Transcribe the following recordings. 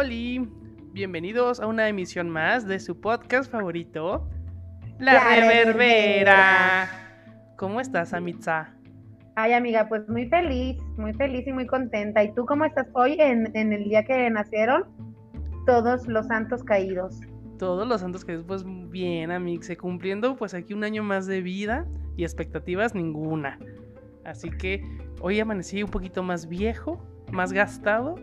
Oli, bienvenidos a una emisión más de su podcast favorito, La, La Reverbera. Reverbera. ¿Cómo estás, Amitza? Ay, amiga, pues muy feliz, muy feliz y muy contenta. ¿Y tú cómo estás hoy en, en el día que nacieron todos los santos caídos? Todos los santos que después bien, Amixe, cumpliendo pues aquí un año más de vida y expectativas ninguna. Así que hoy amanecí un poquito más viejo, más gastado,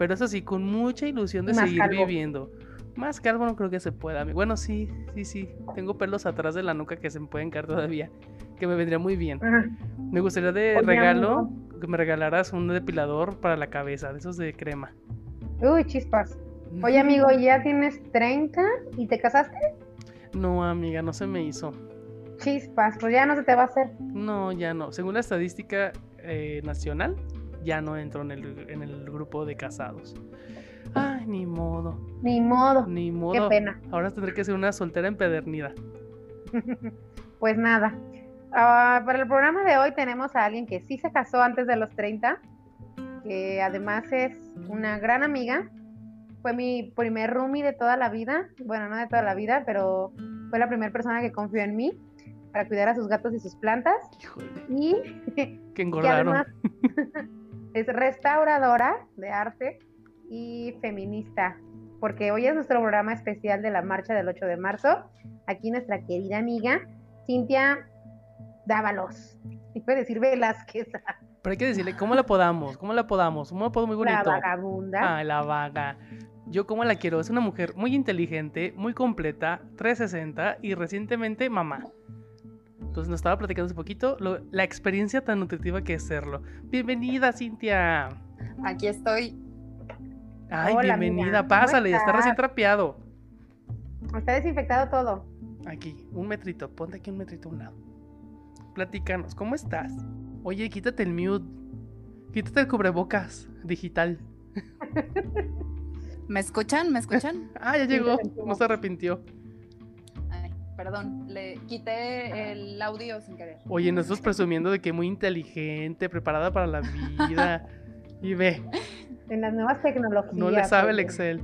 pero eso sí, con mucha ilusión de más seguir calvo. viviendo. Más calvo no creo que se pueda. Bueno, sí, sí, sí. Tengo pelos atrás de la nuca que se me pueden caer todavía. Que me vendría muy bien. Ajá. Me gustaría de Oye, regalo amigo. que me regalaras un depilador para la cabeza, de esos de crema. Uy, chispas. Oye, amigo, ¿ya tienes 30 y te casaste? No, amiga, no se me hizo. Chispas, pues ya no se te va a hacer. No, ya no. Según la estadística eh, nacional, ya no entro en el, en el grupo de casados. Ay, ni modo, Ni modo. ni modo. Qué pena. Ahora tendré que ser una soltera empedernida. Pues nada. Ah, para el programa de hoy tenemos a alguien que sí se casó antes de los 30, que además es una gran amiga. Fue mi primer roomie de toda la vida. Bueno, no de toda la vida, pero fue la primera persona que confió en mí para cuidar a sus gatos y sus plantas. Híjole, Y que que engordaron. además es restauradora de arte y feminista, porque hoy es nuestro programa especial de la marcha del 8 de marzo. Aquí nuestra querida amiga Cintia Dávalos. Y puede decir Velázquez, Pero hay que decirle, ¿cómo la podamos? ¿Cómo la podamos? Un apodo muy la bonito. vagabunda. Ah, la vaga. Yo como la quiero, es una mujer muy inteligente, muy completa, 360 y recientemente mamá. Entonces nos estaba platicando hace poquito lo- la experiencia tan nutritiva que es serlo. Bienvenida, Cintia. Aquí estoy. Ay, Hola, bienvenida, amiga. ¿Cómo pásale, está recién trapeado. Está desinfectado todo. Aquí, un metrito, ponte aquí un metrito a un lado. Platícanos, ¿cómo estás? Oye, quítate el mute. Quítate el cubrebocas digital. ¿Me escuchan? ¿Me escuchan? Ah, ya llegó, no se arrepintió. Perdón, le quité el audio sin querer. Oye, nosotros presumiendo de que muy inteligente, preparada para la vida. Y ve, En las nuevas tecnologías. no le sabe el. Excel.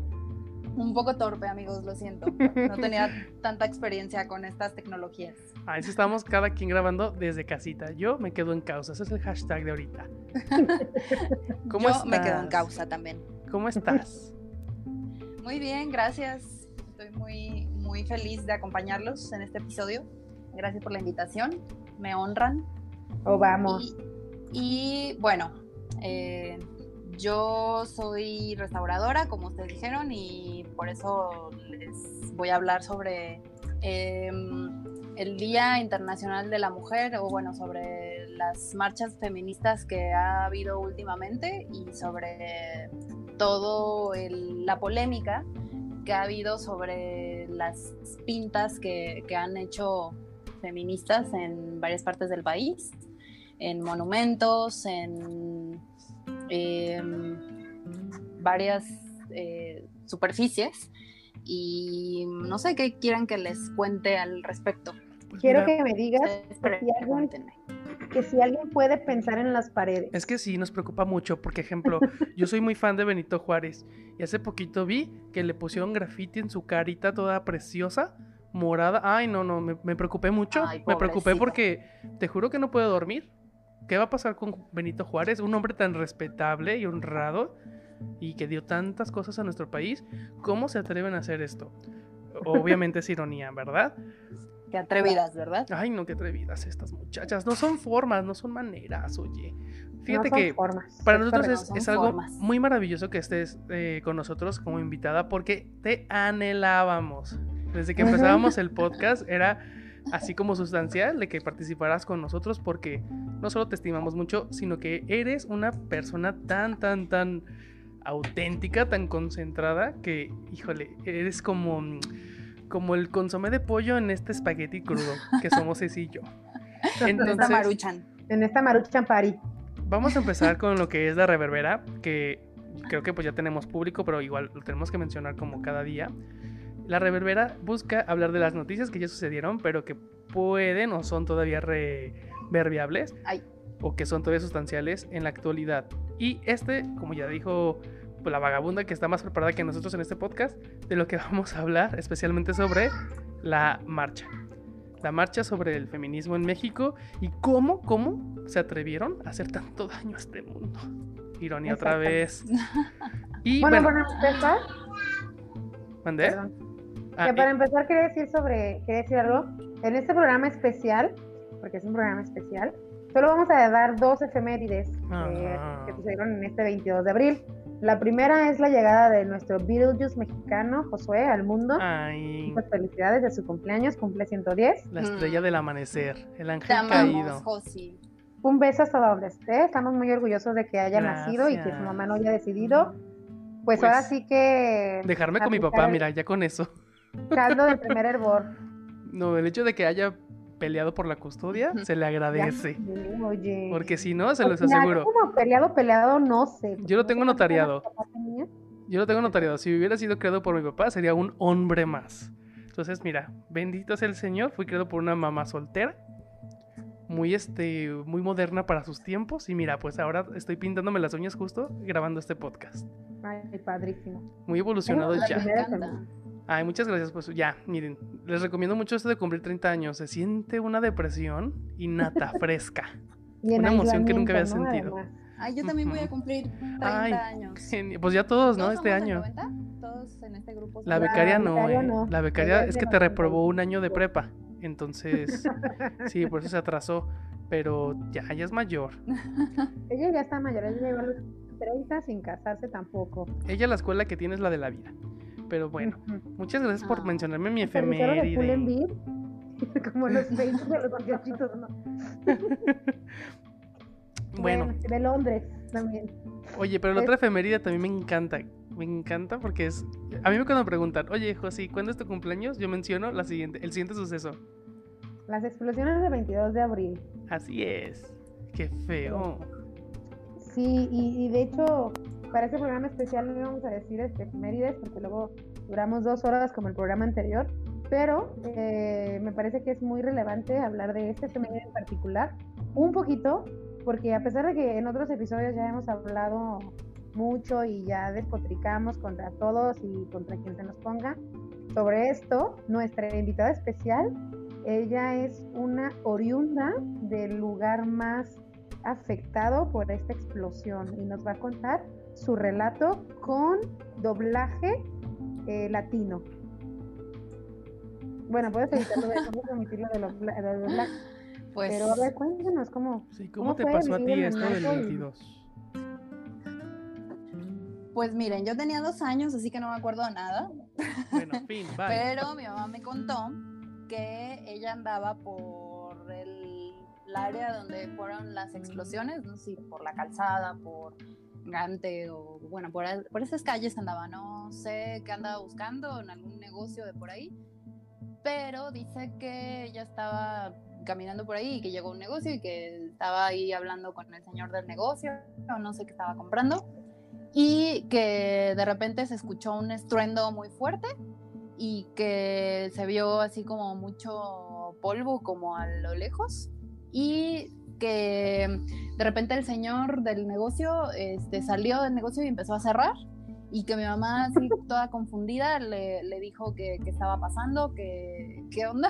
Un poco torpe, amigos, lo siento. No tenía tanta experiencia con estas tecnologías. Ahí sí estamos cada quien grabando desde casita. Yo me quedo en causa, ese es el hashtag de ahorita. ¿Cómo Yo me quedo en causa también. ¿Cómo estás? Muy bien, gracias. Estoy muy, muy feliz de acompañarlos en este episodio. Gracias por la invitación. Me honran. O vamos. Y, y, bueno, eh, yo soy restauradora, como ustedes dijeron, y por eso les voy a hablar sobre eh, el Día Internacional de la Mujer, o bueno, sobre las marchas feministas que ha habido últimamente y sobre todo el- la polémica que ha habido sobre las pintas que, que han hecho feministas en varias partes del país, en monumentos, en em, varias eh, superficies. Y no sé qué quieran que les cuente al respecto. Quiero que me digas si. Que si alguien puede pensar en las paredes. Es que sí, nos preocupa mucho, porque ejemplo, yo soy muy fan de Benito Juárez y hace poquito vi que le pusieron graffiti en su carita toda preciosa, morada. Ay, no, no, me, me preocupé mucho. Ay, me preocupé porque te juro que no puedo dormir. ¿Qué va a pasar con Benito Juárez? Un hombre tan respetable y honrado y que dio tantas cosas a nuestro país. ¿Cómo se atreven a hacer esto? Obviamente es ironía, ¿verdad? Qué atrevidas, ¿verdad? Ay, no, qué atrevidas estas muchachas. No son formas, no son maneras, oye. Fíjate no son que formas. para nosotros es, son es algo formas. muy maravilloso que estés eh, con nosotros como invitada porque te anhelábamos. Desde que empezábamos el podcast era así como sustancial de que participaras con nosotros porque no solo te estimamos mucho, sino que eres una persona tan, tan, tan auténtica, tan concentrada que, híjole, eres como, mm, como el consomé de pollo en este espagueti crudo que somos ese y yo. Esta Entonces, Maruchan. En esta Maruchan Party. Vamos a empezar con lo que es la reverbera, que creo que pues ya tenemos público, pero igual lo tenemos que mencionar como cada día. La reverbera busca hablar de las noticias que ya sucedieron, pero que pueden o son todavía reverbiables Ay. o que son todavía sustanciales en la actualidad. Y este, como ya dijo pues, la vagabunda que está más preparada que nosotros en este podcast, de lo que vamos a hablar, especialmente sobre la marcha. La marcha sobre el feminismo en México y cómo, cómo se atrevieron a hacer tanto daño a este mundo. Ironía otra vez. Y bueno, bueno, para empezar, ¿mandé? perdón, Ah, que para empezar quería decir sobre, quería decir algo. En este programa especial, porque es un programa especial, solo vamos a dar dos efemérides eh, Ah. que sucedieron en este 22 de abril. La primera es la llegada de nuestro Beetlejuice mexicano, Josué, al mundo. ay, Muchas felicidades de su cumpleaños, cumple 110. la estrella del amanecer, el ángel Te amamos, caído. Josi. Un beso hasta donde esté. Estamos muy orgullosos de que haya nacido y que su mamá no haya decidido. Pues, Pues, ahora sí que. Dejarme con mi papá, el mira, ya con eso. Caldo del primer hervor. No, el hecho de que haya peleado por la custodia se le agradece. sé, Oye. Porque si no, se los final, aseguro. como peleado, peleado, no sé. Yo lo tengo notariado. años papá tenía. Yo lo tengo notariado. Si hubiera sido creado por mi papá, sería un hombre más. Entonces, mira, bendito sea el Señor. Fui creado por una mamá soltera. Muy, este, muy moderna para sus tiempos. Y mira, pues ahora estoy pintándome las uñas justo grabando este podcast. Ay, padrísimo. Muy evolucionados Bueno, ya. Me encanta. Ay, muchas gracias. Pues ya, miren, les recomiendo mucho esto de cumplir 30 años. Se siente una depresión innata, fresca. Y Una emoción que nunca había sentido. Ay, yo también voy a cumplir 30 Ay, años. Pues ya todos, ¿no? ¿Todos Este año. 90? Todos en este grupo. La becaria no, becaria eh. no. La Ella becaria es que te reprobó un año de 95. prepa. Entonces, sí, por eso se atrasó. Pero ya, ya es mayor. Ella ya está mayor, ella llegó a los 30 sin casarse tampoco. Ella la escuela que tiene es la de la vida. Pero bueno, muchas gracias por Ah. mencionarme mi efeméride. Como los Facebook de los muchachitos, ¿no? Bueno, de Londres también. oye, pero la otra efeméride también me encanta. Me encanta porque es. A mí me cuando me preguntan, oye, José, ¿cuándo es tu cumpleaños? Yo menciono la siguiente, el siguiente suceso. Las explosiones del 22 de abril. Así es. Qué feo. Sí, y, y de hecho, para este programa especial no íbamos a decir este, efemérides, porque luego duramos dos horas como el programa anterior, pero eh, me parece que es muy relevante hablar de este efeméride en particular, un poquito, porque a pesar de que en otros episodios ya hemos hablado mucho y ya despotricamos contra todos y contra quien se nos ponga sobre esto, nuestra invitada especial, ella es una oriunda del lugar más afectado por esta explosión y nos va a contar su relato con doblaje eh, latino. Bueno, puedes evitarlo de puedes omitirlo de dobla- de doblaje, Pues, pero a ver, cuéntanos cómo. Sí, ¿cómo, ¿Cómo te fue pasó a ti esto del Naco y- 22? pues miren, yo tenía dos años, así que no me acuerdo de nada. Bueno, fin, bye. Pero mi mamá me contó que ella andaba por el, el área donde fueron las explosiones, no sé por la calzada, por Gante o bueno, por, por esas calles andaba, no sé qué andaba buscando en algún negocio de por ahí, pero dice que ella estaba caminando por ahí y que llegó a un negocio y que estaba ahí hablando con el señor del negocio o no sé qué estaba comprando y que de repente se escuchó un estruendo muy fuerte y que se vio así como mucho polvo como a lo lejos y que de repente el señor del negocio este, salió del negocio y empezó a cerrar y que mi mamá así toda confundida le, le dijo que, que estaba pasando, que qué onda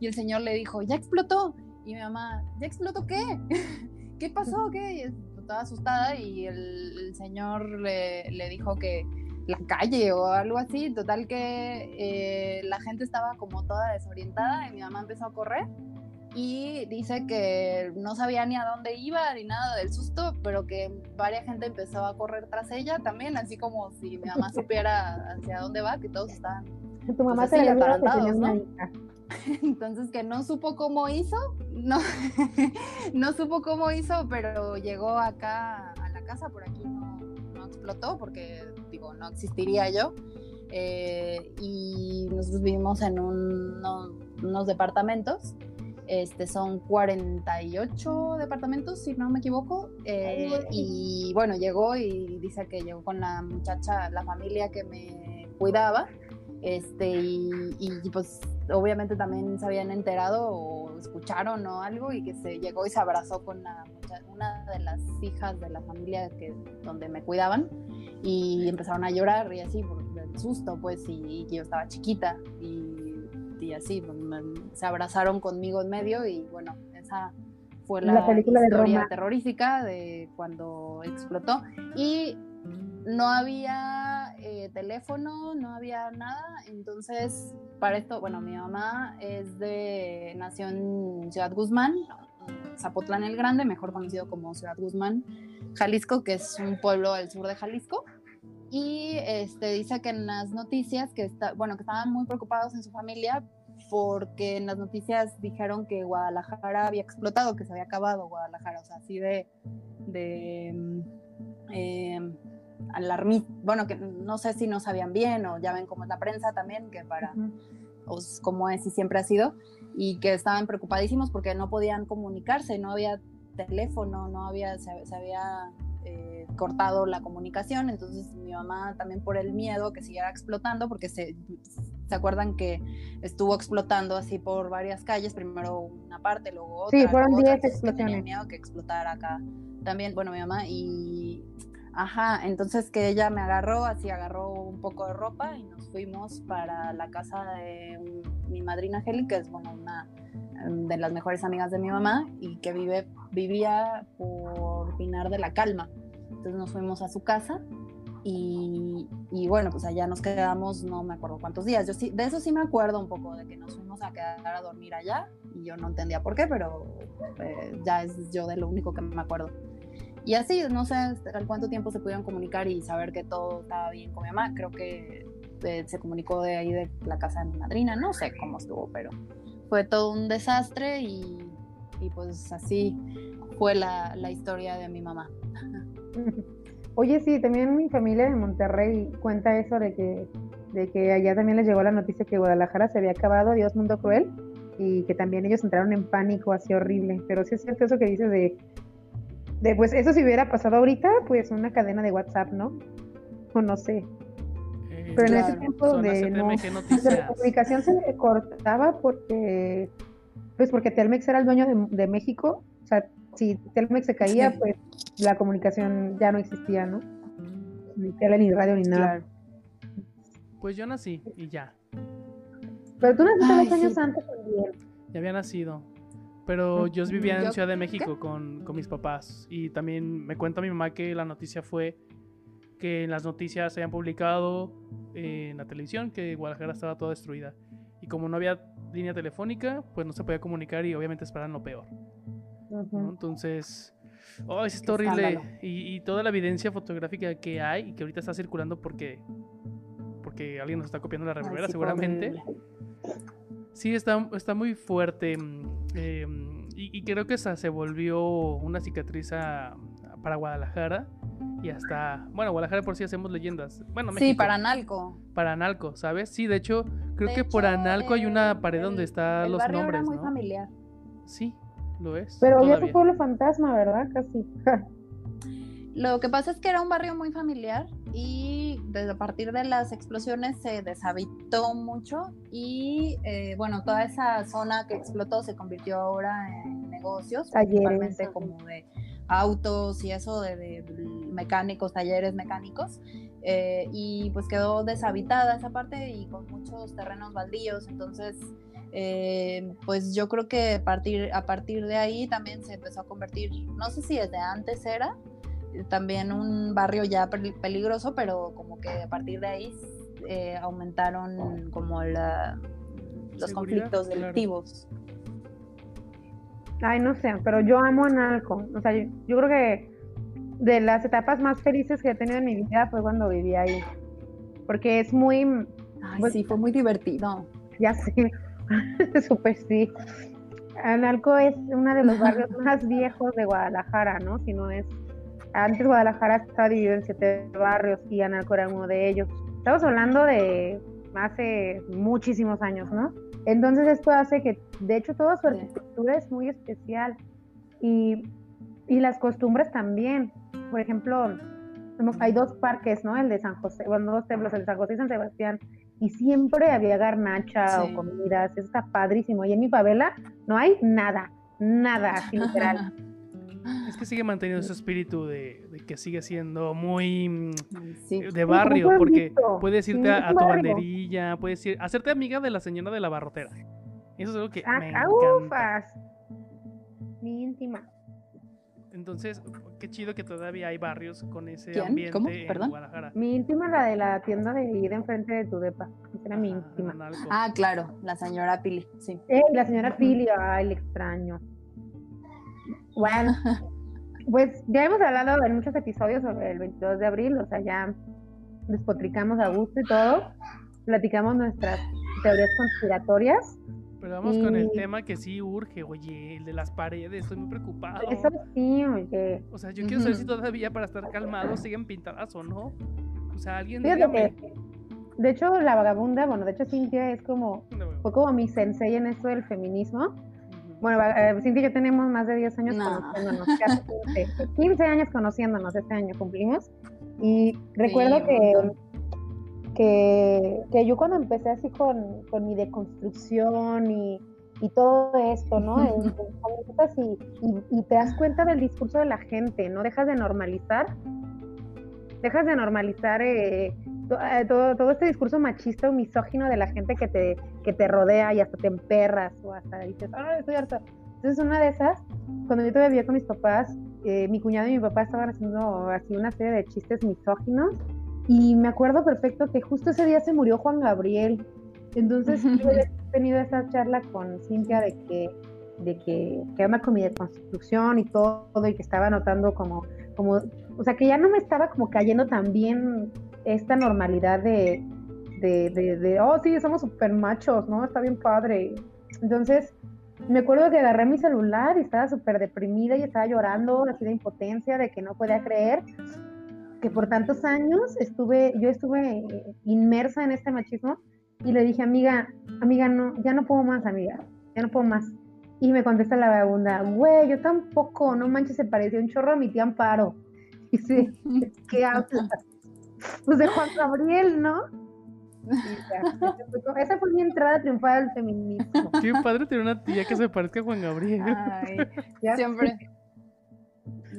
y el señor le dijo, ya explotó y mi mamá, ¿ya explotó qué? ¿Qué pasó? ¿Qué? Y estaba asustada y el, el señor le, le dijo que la calle o algo así, total que eh, la gente estaba como toda desorientada y mi mamá empezó a correr y dice que no sabía ni a dónde iba ni nada del susto, pero que varias gente empezó a correr tras ella también, así como si mi mamá supiera hacia dónde va, que todos estaban. Tu mamá Pues se tenía atarantados, ¿no? Entonces que no supo cómo hizo, no, no supo cómo hizo, pero llegó acá a la casa, por aquí no, no explotó porque digo, no existiría yo. Eh, y nosotros vivimos en un- no- unos departamentos. Este, son 48 departamentos, si no me equivoco. eh, y bueno, llegó y dice que llegó con la muchacha, la familia que me cuidaba. Este, y, y, pues obviamente también se habían enterado o escucharon o algo y que se llegó y se abrazó con la una de las hijas de la familia que, donde me cuidaban y empezaron a llorar y así por el susto, pues, y, yo estaba chiquita y, y así, se abrazaron conmigo en medio y bueno, esa fue la, película historia terrorífica de cuando explotó. Y no había eh, teléfono, no había nada, entonces para esto, bueno, mi mamá es de, nació en Ciudad Guzmán, Zapotlán el Grande, mejor conocido como Ciudad Guzmán, Jalisco, que es un pueblo al sur de Jalisco, y este, dice que en las noticias, que, está, bueno, que estaban muy preocupados en su familia porque en las noticias dijeron que Guadalajara había explotado, que se había acabado Guadalajara, o sea, así de, de mm, eh, bueno, que no sé si no sabían bien o ya ven cómo es la prensa también, que para, o como es y siempre ha sido, y que estaban preocupadísimos porque no podían comunicarse, no había teléfono, no había, se, había eh, cortado la comunicación, entonces mi mamá también por el miedo que siguiera explotando, porque se, se acuerdan que estuvo explotando así por varias calles, primero una parte, luego otra. Sí, fueron 10 explosiones. Tenía miedo que explotara acá también, bueno, mi mamá, y Ajá, entonces que ella me agarró, así agarró un poco de ropa y nos fuimos para la casa de mi madrina Heli, que es bueno, una em, de las mejores amigas de mi mamá y que vive, vivía por Pinar de la Calma. Entonces nos fuimos a su casa y, y, bueno, pues allá nos quedamos, no me acuerdo cuántos días. Yo sí, de eso sí me acuerdo un poco, de que nos fuimos a quedar a dormir allá y yo no entendía por qué, pero eh, ya es yo de lo único que me acuerdo. Y así, no sé al cuánto tiempo se pudieron comunicar y saber que todo estaba bien con mi mamá. Creo que eh, se comunicó de ahí de la casa de mi madrina, no sé cómo estuvo, pero fue todo un desastre y, y pues así fue la, la, historia de mi mamá. Oye, sí, también mi familia de Monterrey cuenta eso de que, de que allá también les llegó la noticia que Guadalajara se había acabado, Dios mundo cruel, y que también ellos entraron en pánico así horrible. Pero sí es cierto eso que dices de pues eso si hubiera pasado ahorita, pues una cadena de WhatsApp, ¿no? O no sé. Eh, Pero en ese tiempo donde no, la comunicación se cortaba porque pues porque Telmex era el dueño de, México, o sea, si Telmex se caía, pues la comunicación ya no existía, ¿no? Ni tele, ni radio, ni nada. Pues yo nací y ya. Pero tú naciste dos años antes también. Ya había nacido. Pero yo vivía en Ciudad de México con, mis papás y también me cuenta mi mamá que la noticia fue que en las noticias se habían publicado en la televisión que Guadalajara estaba toda destruida. Y como no había línea telefónica, pues no se podía comunicar y obviamente esperaban lo peor. Entonces, oh, es horrible. Y, toda la evidencia fotográfica que hay y que ahorita está circulando porque, porque alguien nos está copiando la revolvera seguramente. Sí, está, está muy fuerte. Em, y, creo que esa se volvió una cicatriz para Guadalajara. Y hasta, bueno, Guadalajara por sí hacemos leyendas. Bueno, México, Sí, para Analco. Para Analco, ¿sabes? Sí, de hecho, creo que por Analco hay una pared donde están los nombres. Era muy familiar. Sí, lo es. Pero es un pueblo fantasma, ¿verdad? Casi. Lo que pasa es que era un barrio muy familiar y desde a partir de las explosiones se deshabitó mucho y eh, bueno, toda esa zona que explotó se convirtió ahora en negocios, principalmente como de autos y eso, de, mecánicos, talleres mecánicos. Eh, y pues quedó deshabitada esa parte y con muchos terrenos baldíos, entonces eh, pues yo creo que a partir, a partir de ahí también se empezó a convertir, no sé si desde antes era, también un barrio ya peligroso, pero como que a partir de ahí eh, aumentaron como la, los conflictos delictivos. Ay, no sé, pero yo amo Analco. O sea, yo, creo que de las etapas más felices que he tenido en mi vida fue cuando viví ahí. Porque es muy... Ay, pues sí, fue muy divertido. Ya sé, súper sí. Analco es uno de los barrios más viejos de Guadalajara, ¿no? Si no es antes Guadalajara estaba dividido en siete barrios y Analco era uno de ellos. Estamos hablando de hace muchísimos años, ¿no? Entonces esto hace que, de hecho, toda su arquitectura es muy especial y, y las costumbres también. Por ejemplo, hay dos parques, ¿no? El de San José, bueno, dos templos, el de San José y San Sebastián, y siempre había garnacha o comidas, eso está padrísimo. Y en mi favela no hay nada, nada, literal. Es que sigue manteniendo ese espíritu de, de que sigue siendo muy mm, Sí. de barrio, porque puedes irte Sí, a, a tu barrio. banderilla, puedes ir, hacerte amiga de la señora de la barrotera. Eso es algo que Ah, me ah, encanta. ufas. Mi íntima. Entonces, qué chido que todavía hay barrios con ese ¿Quién? ambiente ¿Cómo? en Perdón. Guadalajara. Mi íntima, la de la tienda de ir enfrente de tu depa. Esa era mi íntima. Ah, claro, la señora Pili, sí. Ey, la señora Pili, ay, le extraño. Bueno, pues ya hemos hablado en muchos episodios sobre el 22 de abril, o sea, ya despotricamos a gusto y todo, platicamos nuestras teorías conspiratorias. Pero vamos con el tema que sí urge, oye, el de las paredes, estoy muy preocupado. Eso sí, oye. O sea, yo quiero saber si todavía para estar calmados siguen pintadas o no. O sea, alguien Fíjate dígame. que, de hecho, la vagabunda, bueno, de hecho, Cintia es como, fue como mi sensei en esto del feminismo. Bueno, eh, Cintia y yo tenemos más de 10 años No. conociéndonos, casi 15, 15 años conociéndonos, este año cumplimos. Y recuerdo que. Que, que yo cuando empecé así con, con mi deconstrucción y, y todo esto, ¿no? En- en comienzas y, y- y te das cuenta del discurso de la gente, ¿no? Dejas de normalizar, dejas de normalizar eh, to- eh, todo, todo este discurso machista o misógino de la gente que te, que te rodea y hasta te emperras o hasta dices, ah, estoy harta. Entonces, una de esas, cuando yo todavía vivía con mis papás, eh, mi cuñado y mi papá estaban haciendo así una serie de chistes misóginos y me acuerdo perfecto que justo ese día se murió Juan Gabriel. Entonces, yo he tenido esa charla con Cintia de que de que, que anda con mi deconstrucción y todo, y que estaba notando como, como, o sea, que ya no me estaba como cayendo tan bien esta normalidad de, de, de, de, oh, sí, somos super machos, ¿no? Está bien padre. Entonces, me acuerdo que agarré mi celular y estaba súper deprimida y estaba llorando así de impotencia, de que no podía creer que por tantos años estuve, yo estuve eh, inmersa en este machismo y le dije, amiga, amiga, no, ya no puedo más, amiga, ya no puedo más. Y me contesta la vagabunda, güey, yo tampoco, no manches, se parecía un chorro a mi tía Amparo. Y sí, ¿qué hablas? Pues de Juan Gabriel, ¿no? Y ya, esa fue mi entrada triunfal al feminismo. Qué padre tener una tía que se parezca a Juan Gabriel. Ay, Ya siempre,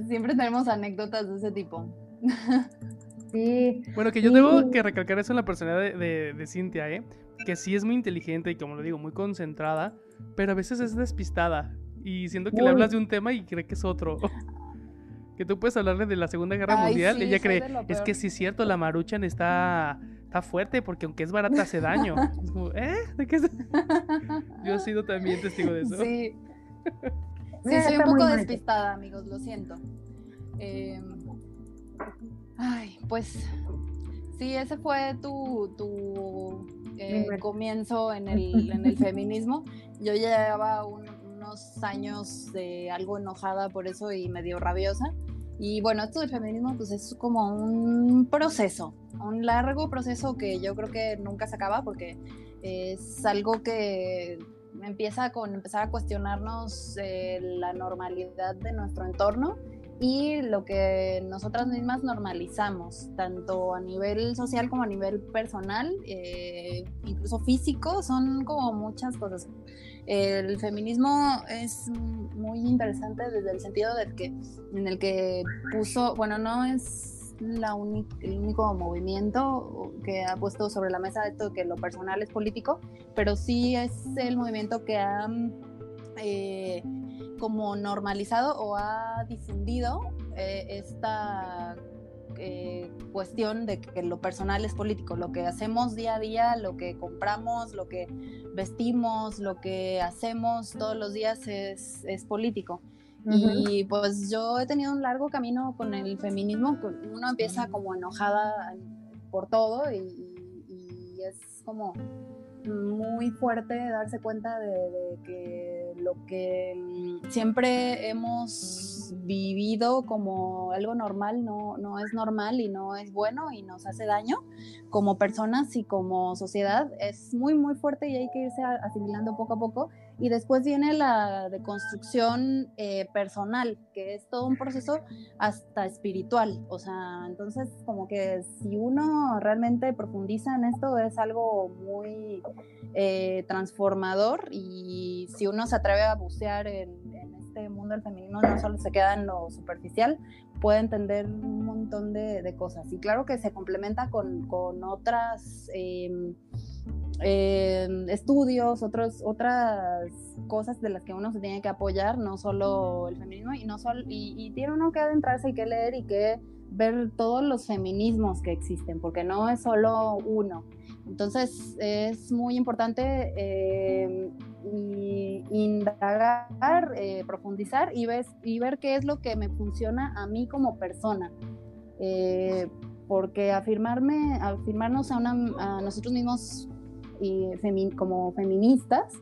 siempre tenemos anécdotas de ese tipo. Sí, Bueno, que yo Sí. tengo que recalcar eso en la personalidad de, de, de Cintia, ¿eh? Que sí es muy inteligente y, como lo digo, muy concentrada, pero a veces es despistada. Y siento que le hablas de un tema y cree que es otro. que tú puedes hablarle de la Segunda Guerra Ay, Mundial sí, y ella cree, es peor". que sí es cierto, la maruchan está, está fuerte porque aunque es barata hace daño. Es como, ¿eh? ¿De qué se-?" Yo he sido también testigo de eso. Sí. Sí, soy un poco despistada, amigos, lo siento. Eh, ay, pues sí, ese fue tu, tu eh, comienzo en el, en el feminismo. Yo llevaba un- unos años de algo enojada por eso y medio rabiosa. Y bueno, esto del feminismo pues es como un proceso, un largo proceso que yo creo que nunca se acaba porque es algo que empieza con empezar a cuestionarnos eh, la normalidad de nuestro entorno y lo que nosotras mismas normalizamos, tanto a nivel social como a nivel personal, eh, incluso físico, son como muchas cosas. El feminismo es muy interesante desde el sentido del que, en el que puso, bueno, no es la el único movimiento que ha puesto sobre la mesa esto que lo personal es político, pero sí es el movimiento que ha eh, como normalizado o ha difundido eh, esta eh, cuestión de que lo personal es político, lo que hacemos día a día, lo que compramos, lo que vestimos, lo que hacemos todos los días es, es político. Y pues yo he tenido un largo camino con el feminismo, uno empieza como enojada por todo y, y es como muy fuerte darse cuenta de, que lo que mm, siempre hemos vivido como algo normal no, no es normal y no es bueno y nos hace daño como personas y como sociedad es muy muy fuerte y hay que irse asimilando poco a poco y después viene la deconstrucción eh, personal que es todo un proceso hasta espiritual o sea entonces como que si uno realmente profundiza en esto es algo muy eh, transformador y si uno se atreve a bucear en, en este mundo del feminismo no solo se queda en lo superficial, puede entender un montón de, cosas. Y claro que se complementa con, con otras em, em, estudios, otros, otras cosas de las que uno se tiene que apoyar, no solo el feminismo, y, no solo, y, y tiene uno que adentrarse y que leer y que ver todos los feminismos que existen, porque no es solo uno. Entonces es muy importante eh, indagar, eh, profundizar y, y ver qué es lo que me funciona a mí como persona. Eh, porque afirmarme, afirmarnos a, a nosotros mismos y como feministas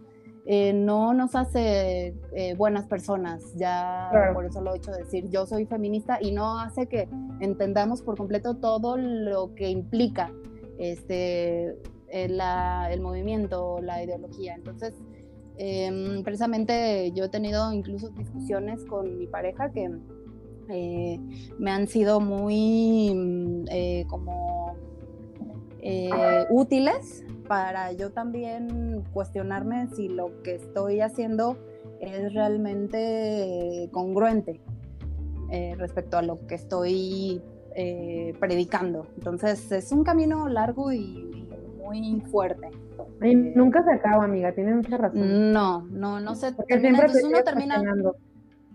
no nos hace buenas personas. Ya por eso lo he hecho decir, yo soy feminista y no hace que entendamos por completo todo lo que implica este, el, el movimiento, la ideología. Entonces, em, precisamente yo he tenido incluso discusiones con mi pareja que eh, me han sido muy mm, eh, como eh, útiles para yo también cuestionarme si lo que estoy haciendo es realmente congruente respecto a lo que estoy eh, predicando. Entonces es un camino largo y, muy fuerte. Y nunca se acaba, amiga, tienes mucha razón. No, no, no se termina. Entonces uno termina,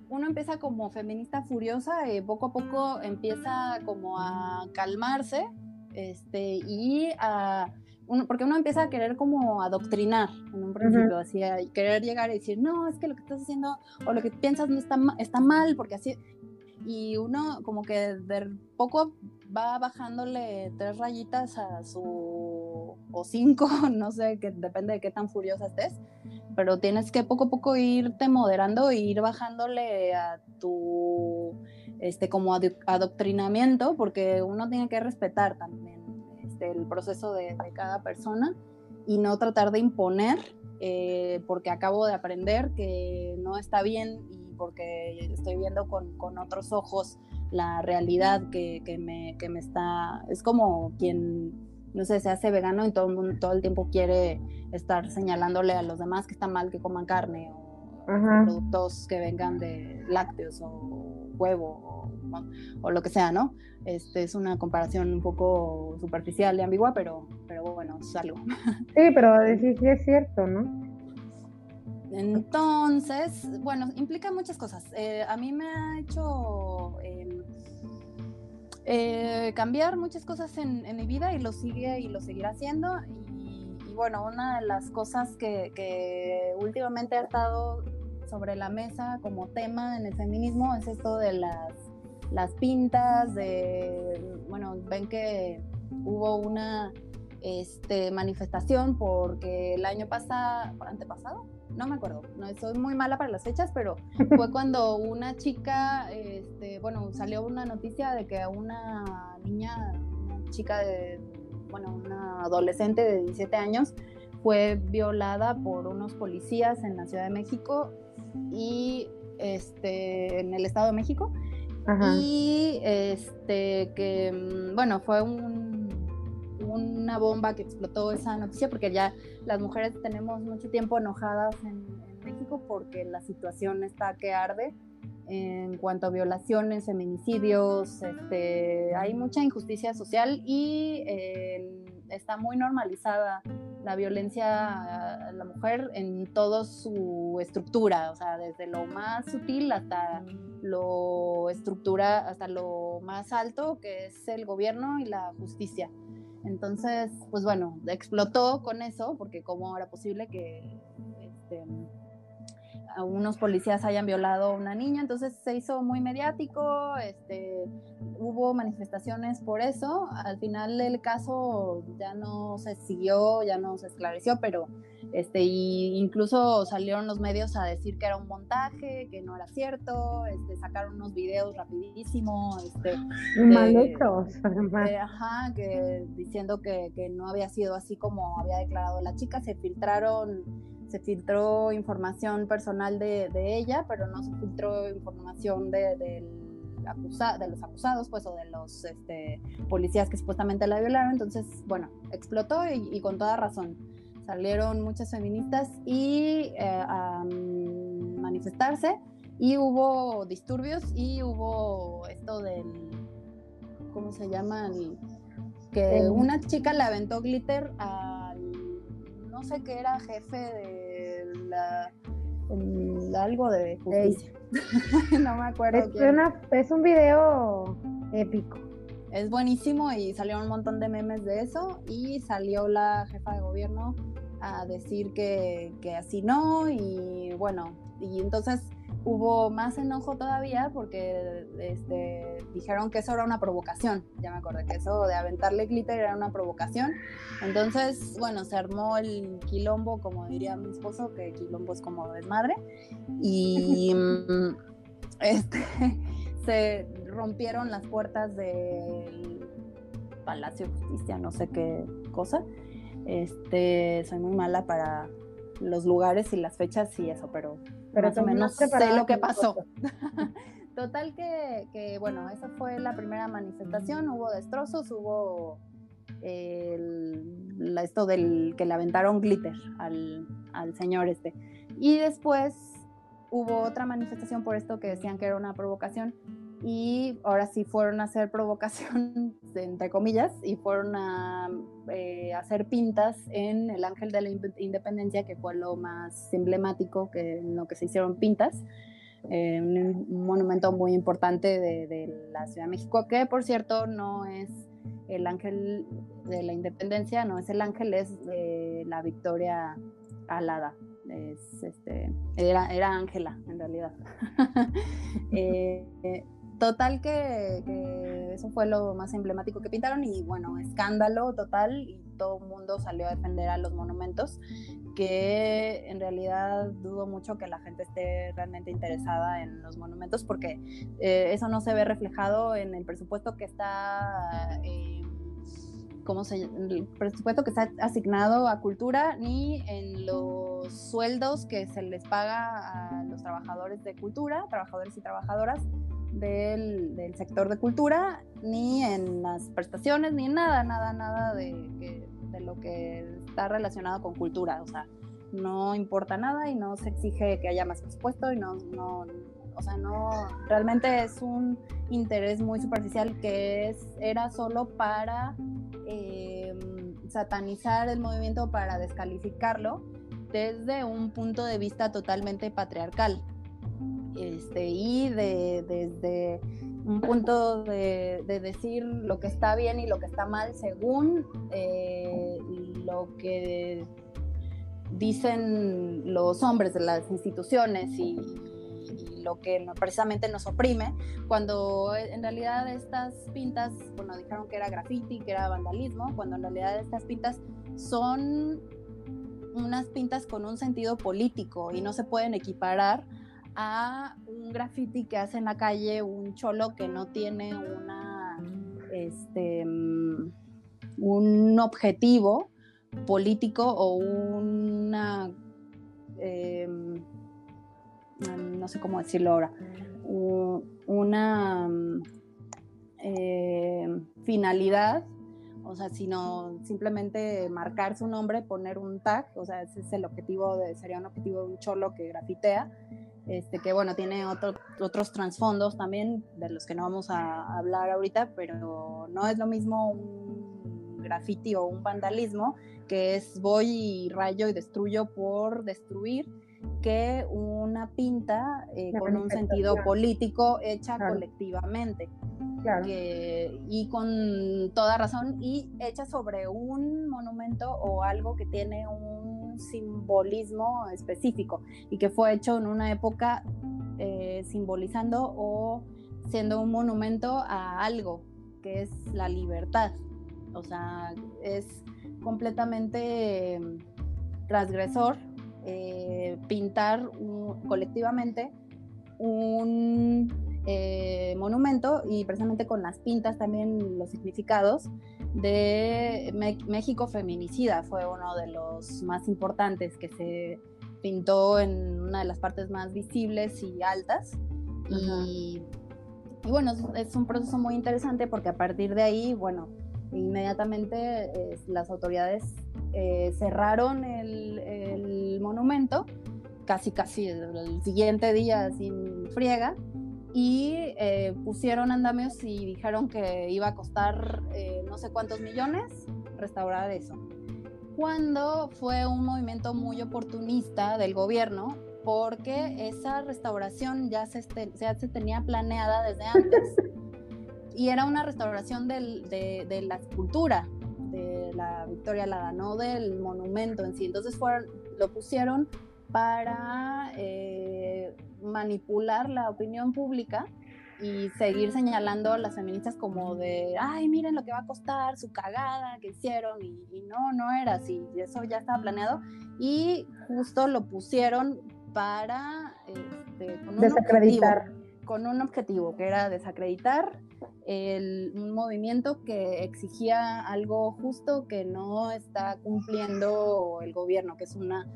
uno empieza como feminista furiosa poco a poco empieza como a calmarse este, y a... Uno, porque uno empieza a querer como adoctrinar en un principio, así, a querer llegar y decir, no, es que lo que estás haciendo o lo que piensas no está, está mal, porque así, y uno como que de poco va bajándole tres rayitas a su o cinco, no sé, que depende de qué tan furiosa estés, pero tienes que poco a poco irte moderando e ir bajándole a tu este como adoctrinamiento, porque uno tiene que respetar también este, el proceso de, cada persona y no tratar de imponer, eh, porque acabo de aprender que no está bien porque estoy viendo con, con otros ojos la realidad que, que, me, que, me, está... Es como quien, no sé, se hace vegano y todo el, todo el tiempo quiere estar señalándole a los demás que está mal que coman carne productos que vengan de lácteos o huevo o, o, lo que sea, ¿no? Este, es una comparación un poco superficial y ambigua, pero, pero bueno, es algo. Sí, pero sí, sí es cierto, ¿no? Entonces, bueno, implica muchas cosas. Eh, a mí me ha hecho em, eh, cambiar muchas cosas en, mi vida y lo sigue y lo seguirá haciendo. Y, bueno, una de las cosas que, últimamente ha estado sobre la mesa como tema en el feminismo es esto de las, las pintas, de, bueno, ven que hubo una este, manifestación porque el año pasado, antepasado, no me acuerdo, no soy muy mala para las fechas, pero fue cuando una chica, este, bueno, salió una noticia de que una niña, una chica de, bueno, una adolescente de 17 años fue violada por unos policías en la Ciudad de México y este, en el Estado de México. Y este, que, mm, bueno, fue un una bomba que explotó esa noticia, porque ya las mujeres tenemos mucho tiempo enojadas en, México porque la situación está que arde en cuanto a violaciones, feminicidios, este, hay mucha injusticia social y eh, está muy normalizada la violencia a la mujer en toda su estructura, o sea, desde lo más sutil hasta lo estructura, hasta lo más alto, que es el gobierno y la justicia. Entonces, pues bueno, explotó con eso, porque cómo era posible que este, unos policías hayan violado a una niña, entonces se hizo muy mediático, este, hubo manifestaciones por eso, al final el caso ya no se siguió, ya no se esclareció, pero este, y incluso salieron los medios a decir que era un montaje, que no era cierto, este, sacaron unos videos rapidísimo, este, mal hechos, ajá, que diciendo que, que no había sido así como había declarado la chica, se filtraron se filtró información personal de, ella, pero no se filtró información de, de los acusados, pues, o de los este, policías que supuestamente la violaron. Entonces, bueno, explotó y, con toda razón. Salieron muchas feministas y eh, a manifestarse y hubo disturbios y hubo esto del, ¿cómo se llama? que una chica le aventó glitter al, no sé qué era, jefe de la, algo de justicia. no me acuerdo. Es, un video épico. Es buenísimo y salió un montón de memes de eso y salió la jefa de gobierno a decir que, que así no y bueno, y entonces hubo más enojo todavía porque este, dijeron que eso era una provocación. Ya me acordé que eso de aventarle glitter era una provocación. Entonces, bueno, se armó el quilombo, como diría mi esposo, que quilombo es como desmadre. Y mm, este, se rompieron las puertas del Palacio de Justicia, no sé qué cosa. Este, soy muy mala para los lugares y las fechas y eso, pero pero más o menos sé lo que pasó. Total que, bueno, esa fue la primera manifestación, hubo destrozos, hubo el, esto del que le aventaron glitter al, al señor este. Y después hubo otra manifestación por esto que decían que era una provocación y ahora sí fueron a hacer provocación, entre comillas, y fueron a eh, hacer pintas en el Ángel de la Independencia, que fue lo más emblemático que en lo que se hicieron pintas. Eh, un, monumento muy importante de, la Ciudad de México, que por cierto no es el Ángel de la Independencia, no es el Ángel, es la Victoria Alada. Es, este, era Ángela, en realidad. eh, Total que, eso fue lo más emblemático que pintaron y bueno, escándalo total y todo el mundo salió a defender a los monumentos, que en realidad dudo mucho que la gente esté realmente interesada en los monumentos porque eh, eso no se ve reflejado en el presupuesto que está... Eh, ¿cómo se, el presupuesto que está asignado a cultura ni en los sueldos que se les paga a los trabajadores de cultura, trabajadores y trabajadoras del, sector de cultura, ni en las prestaciones, ni en nada, nada, nada de, de lo que está relacionado con cultura. O sea, no importa nada y no se exige que haya más presupuesto y no, no o sea, no, realmente es un interés muy superficial que es, era solo para em, satanizar el movimiento, para descalificarlo desde un punto de vista totalmente patriarcal. Este, y de, desde un punto de, decir lo que está bien y lo que está mal según eh, lo que dicen los hombres de las instituciones y, lo que precisamente nos oprime, cuando en realidad estas pintas, bueno, dijeron que era graffiti, que era vandalismo, cuando en realidad estas pintas son unas pintas con un sentido político y no se pueden equiparar a un graffiti que hace en la calle un cholo que no tiene una, este, mm, un objetivo político o una, em, no sé cómo decirlo ahora, una em, finalidad o sea, sino simplemente marcar su nombre, poner un tag, o sea, ese es el objetivo, de, sería un objetivo de un cholo que grafitea, este, que bueno, tiene otros trasfondos también, de los que no vamos a hablar ahorita, pero no es lo mismo un graffiti o un vandalismo, que es voy y rayo y destruyo por destruir, que una pinta eh, con un sentido político hecha colectivamente. y con toda razón, y hecha sobre un monumento o algo que tiene un simbolismo específico y que fue hecho en una época eh, simbolizando o siendo un monumento a algo que es la libertad. O sea, es completamente em, transgresor eh, pintar colectivamente un eh, monumento y precisamente con las pintas también los significados de México Feminicida, fue uno de los más importantes que se pintó en una de las partes más visibles y altas. Y, bueno, es, un proceso muy interesante porque a partir de ahí, bueno, inmediatamente las autoridades eh, cerraron el, monumento, casi casi el, siguiente día, sin friega y eh, pusieron andamios y dijeron que iba a costar eh, no sé cuántos millones restaurar eso. Cuando fue un movimiento muy oportunista del gobierno, porque esa restauración ya se, ya se tenía planeada desde antes. y era una restauración del, de, de, la escultura de la Victoria Lada, no del monumento en sí. Entonces fueron, lo pusieron para eh, manipular la opinión pública y seguir señalando a las feministas como de, ay, miren lo que va a costar, su cagada que hicieron, y, no, no era así, eso ya estaba planeado, y justo lo pusieron para este, con un desacreditar. Objetivo, con un objetivo que era desacreditar el, un movimiento que exigía algo justo que no está cumpliendo el gobierno, que es una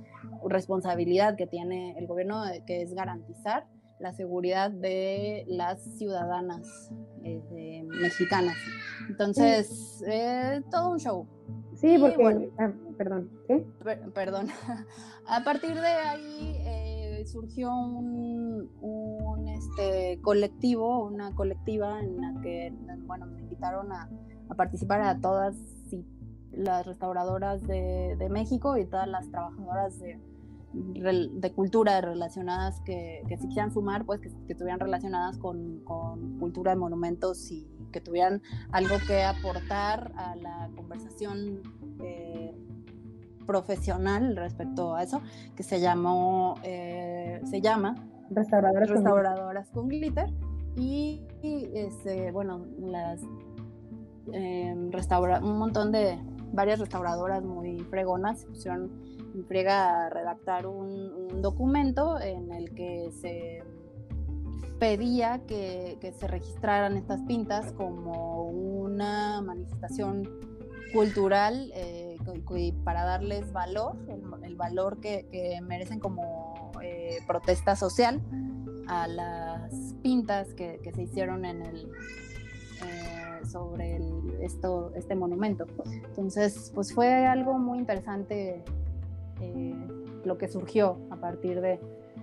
responsabilidad que tiene el gobierno, que es garantizar la seguridad de las ciudadanas eh, mexicanas. Entonces, eh, todo un show. Sí, porque, ah, perdón, ¿qué? perdón. A partir de ahí eh, surgió un, este, colectivo, una colectiva en la que, bueno, me invitaron a, participar a todas las restauradoras de, de México y todas las trabajadoras de, de cultura relacionadas que, que si quisieran sumar, pues que, estuvieran relacionadas con, con, cultura de monumentos y que tuvieran algo que aportar a la conversación eh, profesional respecto a eso, que se llamó, eh, se llama Restauradoras, Restauradoras con, glitter. Y, este, bueno, las eh, restaura un montón de varias restauradoras muy fregonas pusieron friega a redactar un, documento en el que se pedía que, se registraran estas pintas como una manifestación cultural eh, para darles valor, el, valor que, merecen como eh, protesta social a las pintas que, se hicieron en el eh, sobre esto, este monumento. Entonces, pues fue algo muy interesante eh, lo que surgió a partir de,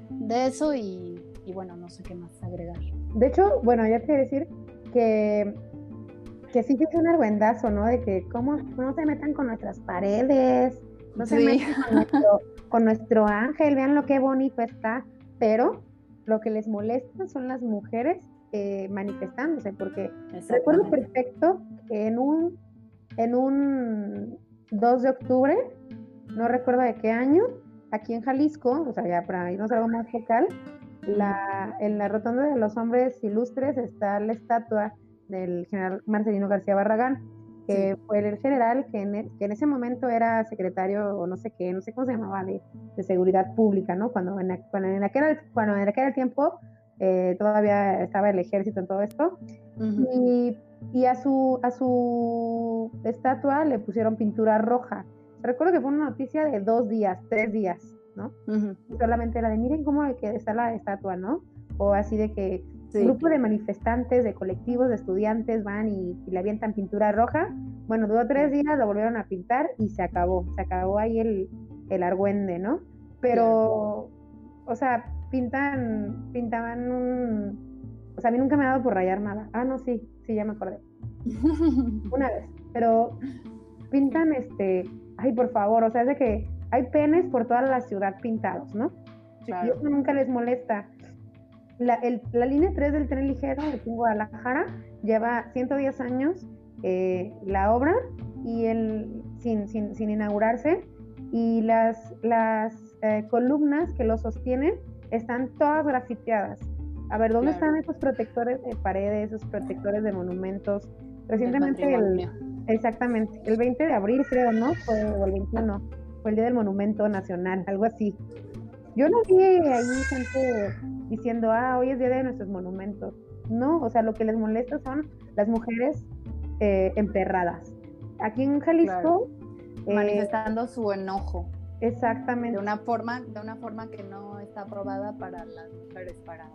de eso y, bueno, no sé qué más agregar. De hecho, bueno, ya te decir que, que sí que es un argüendazo, ¿no? De que cómo no se metan con nuestras paredes, no se metan con nuestro, con nuestro ángel, vean lo que bonito está, pero lo que les molesta son las mujeres eh, manifestándose, porque recuerdo perfecto que en un, en un 2 de octubre no recuerdo de qué año, aquí en Jalisco, o sea, ya para irnos algo más local, la, en la rotonda de los hombres ilustres está la estatua del general Marcelino García Barragán, que fue el general que en, e, que en, ese momento era secretario o no sé qué, no sé cómo se llamaba, de, seguridad pública, ¿no? Cuando en, cuando en, aquel, cuando en aquel tiempo eh, todavía estaba el ejército en todo esto, y, y, a, su, a su estatua le pusieron pintura roja. Recuerdo que fue una noticia de dos días, tres días, ¿no? Solamente era de, miren cómo está la estatua, ¿no? O así de que un grupo de manifestantes, de colectivos, de estudiantes van y, le avientan pintura roja. Bueno, duró tres días, lo volvieron a pintar y se acabó. Se acabó ahí el, el argüende, ¿no? Pero, o sea, pintan, pintaban un... O sea, a mí nunca me ha dado por rayar nada. Ah, no, sí, sí, ya me acordé. Una vez. Pero pintan este ay, por favor, o sea, es de que hay penes por toda la ciudad pintados, ¿no? Claro. Y eso nunca les molesta. La, la línea 3 del tren ligero de Guadalajara lleva 110 años eh, la obra y el, sin, sin, sin inaugurarse y las, las eh, columnas que lo sostienen están todas grafiteadas. A ver, ¿dónde están esos protectores de paredes, esos protectores de monumentos? Recientemente el, Exactamente, el 20 de abril creo, ¿no? Fue, o el 21, fue el Día del Monumento Nacional, algo así. Yo no vi ahí gente diciendo, ah, hoy es Día de nuestros monumentos. No, o sea, lo que les molesta son las mujeres eh, emperradas. Aquí en Jalisco... Eh, Manifestando su enojo. Exactamente. De una forma, de una forma que no está aprobada para las mujeres, para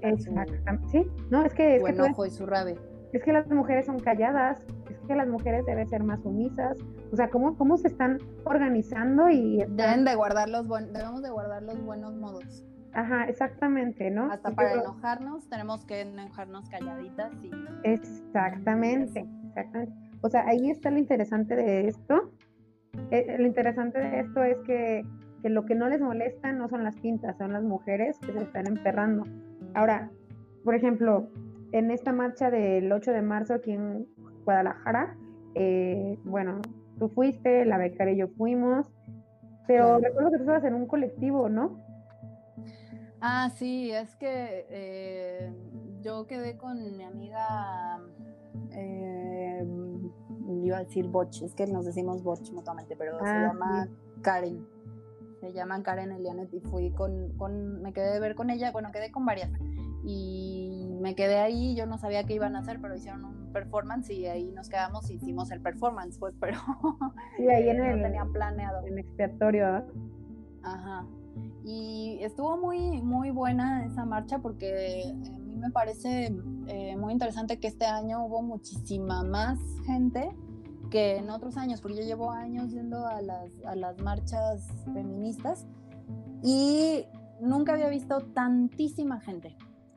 Exactamente. Sí, no, es que... Es su que enojo y su rabia. Es que las mujeres son calladas, que las mujeres deben ser más sumisas, o sea, cómo, cómo se están organizando y deben de guardar los debemos de guardar los buenos modos. Ajá, exactamente, ¿no? Hasta para enojarnos tenemos que enojarnos calladitas y... Exactamente, exactamente. O sea, ahí está lo interesante de esto. Eh, lo interesante de esto es que, que, lo que no les molesta no son las pintas, son las mujeres que se están emperrando. Ahora, por ejemplo, en esta marcha del 8 de marzo aquí en Guadalajara, eh, bueno, tú fuiste, la becaria y yo fuimos, pero recuerdo que tú estabas en un colectivo, ¿no? Ah, sí, es que eh, yo quedé con mi amiga, eh, iba a decir Boch, es que nos decimos Boch mutuamente, pero se ah, llama Karen. Se llaman Karen Elianet y fui con, con, me quedé de ver con ella, bueno, quedé con varias y me quedé ahí, yo no sabía qué iban a hacer, pero hicieron un performance y ahí nos quedamos y hicimos el performance, pues, pero sí, ahí en no el, tenía planeado. En expiatorio. Ajá. Y estuvo muy, muy buena esa marcha porque a mí me parece eh, muy interesante que este año hubo muchísima más gente que en otros años, porque yo llevo años yendo a las, a las marchas feministas y nunca había visto tantísima gente.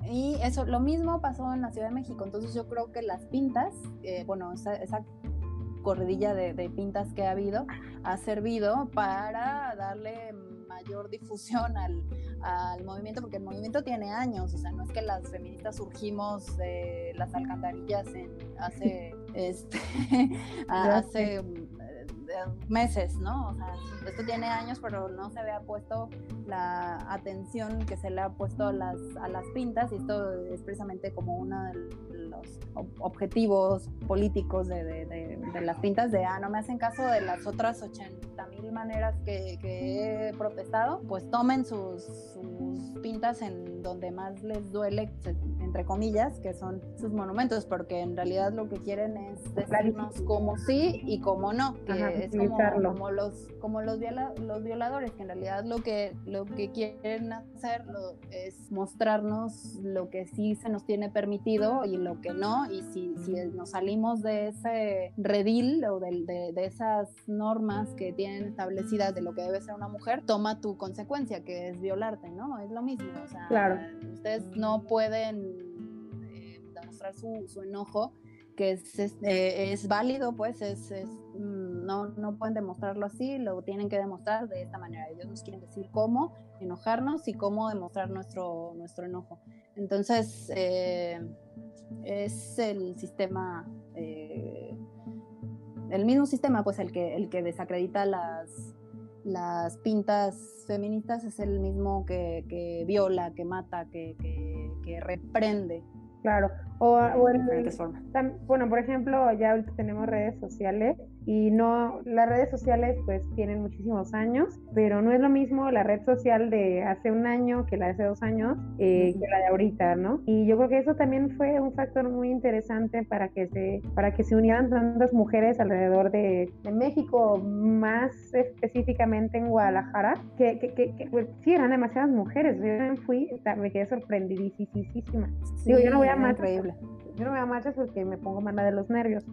Y eso, lo mismo pasó en la Ciudad de México. Entonces yo creo que las pintas, eh, bueno, esa, esa corridilla de, de, pintas que ha habido, ha servido para darle mayor difusión al, al, movimiento, porque el movimiento tiene años, o sea, no es que las feministas surgimos de las alcantarillas en, hace, este, hace meses, ¿no? O sea, esto tiene años, pero no se había puesto la atención que se le ha puesto a las, a las pintas y esto es precisamente como uno de los objetivos políticos de, de, de, las pintas de, ah, no me hacen caso de las otras 80 mil maneras que, que, he protestado, pues tomen sus, sus pintas en donde más les duele, entre comillas, que son sus monumentos, porque en realidad lo que quieren es decirnos como sí y como no, que es como, como, los, como los, los violadores, que en realidad lo que, lo que quieren hacer es mostrarnos lo que sí se nos tiene permitido y lo que no, y si, si nos salimos de ese redil o de, de, esas normas que tienen establecidas de lo que debe ser una mujer, toma tu consecuencia, que es violarte, ¿no? Es lo mismo, o sea, claro. ustedes no pueden eh, demostrar su, su enojo que es, es, eh, es, válido, pues es, es mm, no, no, pueden demostrarlo así, lo tienen que demostrar de esta manera. Ellos nos quieren decir cómo enojarnos y cómo demostrar nuestro, nuestro enojo. Entonces, eh, es el sistema, eh, el mismo sistema, pues el que, el que desacredita las, las pintas feministas es el mismo que, que viola, que mata, que, que, que reprende. Claro, o, o en, bueno, por ejemplo, ya ahorita tenemos redes sociales y no, las redes sociales pues tienen muchísimos años, pero no es lo mismo la red social de hace un año que la de hace dos años, eh, que la de ahorita, ¿no? Y yo creo que eso también fue un factor muy interesante para que se, para que se unieran tantas mujeres alrededor de, de México, más específicamente en Guadalajara, que, que, que, pues, sí, eran demasiadas mujeres, yo fui, me quedé sorprendidísima. Digo, yo no voy a más increíble yo no me a marchas porque me pongo mala de los nervios,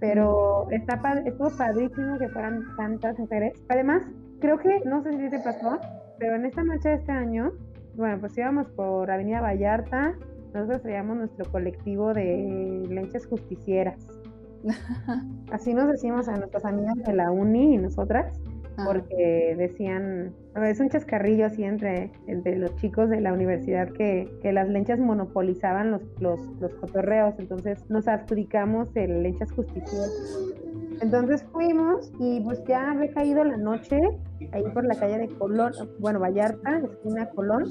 pero está estuvo padrísimo que fueran tantas mujeres. Además, creo que, no sé si te pasó, pero en esta marcha de este año, bueno, pues íbamos por Avenida Vallarta, nosotros traíamos nuestro colectivo de leches justicieras. Así nos decimos a nuestras amigas de la uni y nosotras porque decían, es un chascarrillo así entre, entre los chicos de la universidad que, que las lenchas monopolizaban los, los, los, cotorreos, entonces nos adjudicamos el lenchas justicias. Entonces fuimos y pues ya había caído la noche ahí por la calle de Colón, bueno, Vallarta, esquina Colón,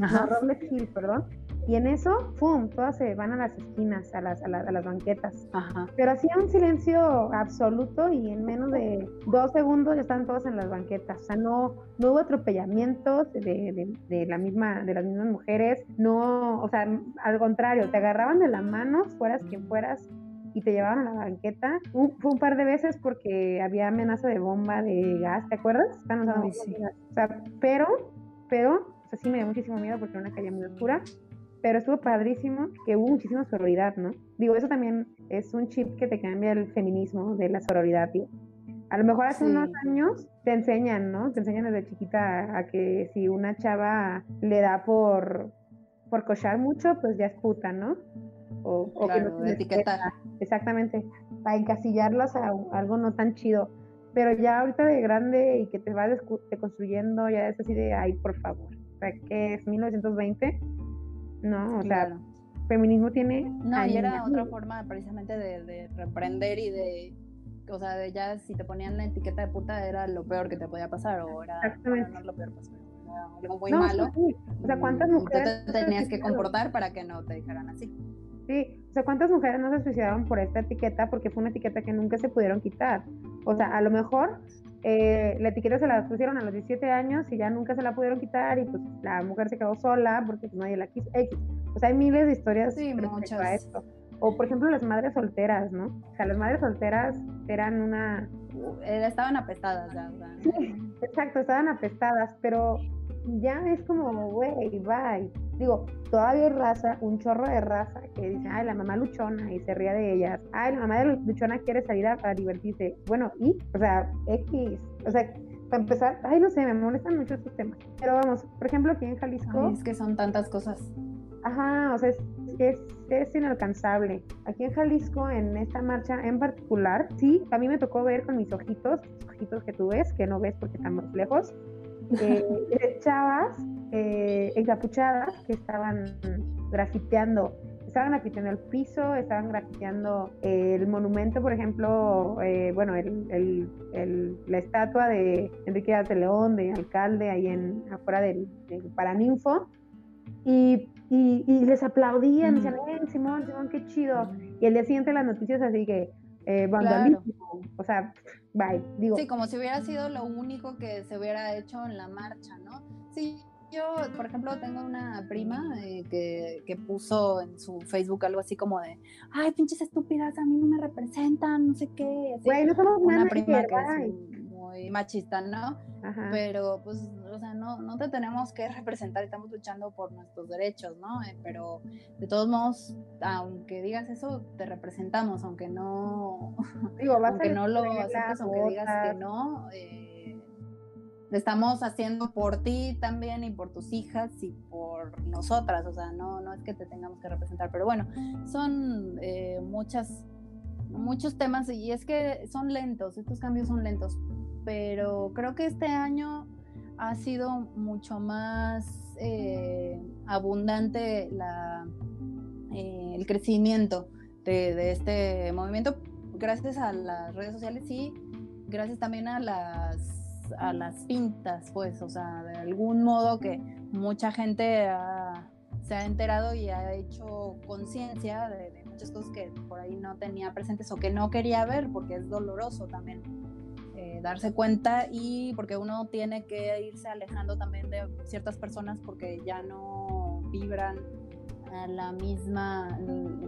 Ajá. No, Robles Hill, perdón. Y en eso, ¡pum!, todas se van a las esquinas, a las, a, las banquetas. Ajá. Pero hacía un silencio absoluto y en menos de dos segundos ya estaban todas en las banquetas. O sea, no, no hubo atropellamientos de, de, de, la misma, de las mismas mujeres. No, o sea, al contrario, te agarraban de la mano, fueras quien fueras, y te llevaban a la banqueta. Un, fue un par de veces porque había amenaza de bomba de gas, ¿te acuerdas? Están sí. O sea, pero, pero, o sea, sí me dio muchísimo miedo porque era una calle muy oscura pero estuvo padrísimo que hubo muchísima sororidad, ¿no? Digo, eso también es un chip que te cambia el feminismo de la sororidad, digo. A lo mejor hace Sí. unos años te enseñan, ¿no? Te enseñan desde chiquita a que si una chava le da por, por cochar mucho, pues ya es puta, ¿no? O, o que Claro, no de les etiquetar. Exactamente, para encasillarlas a u- algo no tan chido. Pero ya ahorita de grande y que te vas deconstruyendo, ya es así de, ay, por favor. O sea, que es 1920, ¿no? O sea, feminismo tiene... No, y era otra forma precisamente de, de reprender y de, o sea, de ya si te ponían la etiqueta de puta era lo peor que te podía pasar o era, bueno, no lo peor, era algo muy No, malo. sí, O sea, ¿cuántas Mm, mujeres... Te tenías que comportar para que no te dijeran así. Sí, o sea, ¿cuántas mujeres no se suicidaron por esta etiqueta? Porque fue una etiqueta que nunca se pudieron quitar. O sea, a lo mejor eh, la etiqueta se la pusieron a los 17 años y ya nunca se la pudieron quitar y pues la mujer se quedó sola porque pues, nadie la quiso. X. O sea, hay miles de historias Sí, muchas. a esto. O por ejemplo las madres solteras, ¿no? O sea, las madres solteras eran una... Eh, Estaban apestadas ya, o sea, Exacto, estaban apestadas, pero ya es como, güey, bye. Digo, todavía hay raza, un chorro de raza que dice, ay, la mamá luchona y se ría de ellas. Ay, la mamá de luchona quiere salir a, a divertirse. Bueno, y, o sea, X. O sea, para empezar, ay, no sé, me molestan mucho estos temas. Pero vamos, por ejemplo, aquí en Jalisco, ay, es que son tantas cosas. Ajá, o sea, es, es, es inalcanzable. Aquí en Jalisco, en esta marcha en particular, sí, a mí me tocó ver con mis ojitos, los ojitos que tú ves, que no ves porque estamos lejos, de chavas eh, encapuchadas que estaban grafiteando. Estaban grafiteando el piso, estaban grafiteando el monumento, por ejemplo, eh, bueno, el, el- el- la estatua de Enrique de León, de alcalde, ahí en afuera del, del Paraninfo. Y, y, y les aplaudían, decían, "Eh, Simón, Simón, qué chido. Y el día siguiente las noticias así que, eh, vandalismo, o sea, bye, digo, Sí, como si hubiera sido lo único que se hubiera hecho en la marcha, ¿no? Sí, yo, por ejemplo, tengo una prima eh, que, que puso en su Facebook algo así como de, ay, pinches estúpidas, a mí no me representan, no sé qué. así. güey, no somos una prima que es muy machista, ¿no? Ajá. Pero, pues, o sea, no, no te tenemos que representar, estamos luchando por nuestros derechos, ¿no? Eh, pero, de todos modos, aunque digas eso, te representamos, aunque no, Digo, aunque no lo aceptes, aunque digas que no, eh, estamos haciendo por ti también y por tus hijas y por nosotras, o sea, no, no es que te tengamos que representar, pero bueno, son eh, muchas, muchos temas y es que son lentos, estos cambios son lentos, pero creo que este año ha sido mucho más eh, abundante la, eh, el crecimiento de, este movimiento gracias a las redes sociales y gracias también a las, a las pintas, pues, o sea, de algún modo que mucha gente se ha enterado y ha hecho conciencia de, de muchas cosas que por ahí no tenía presentes o que no quería ver porque es doloroso también darse cuenta y porque uno tiene que irse alejando también de ciertas personas porque ya no vibran a la misma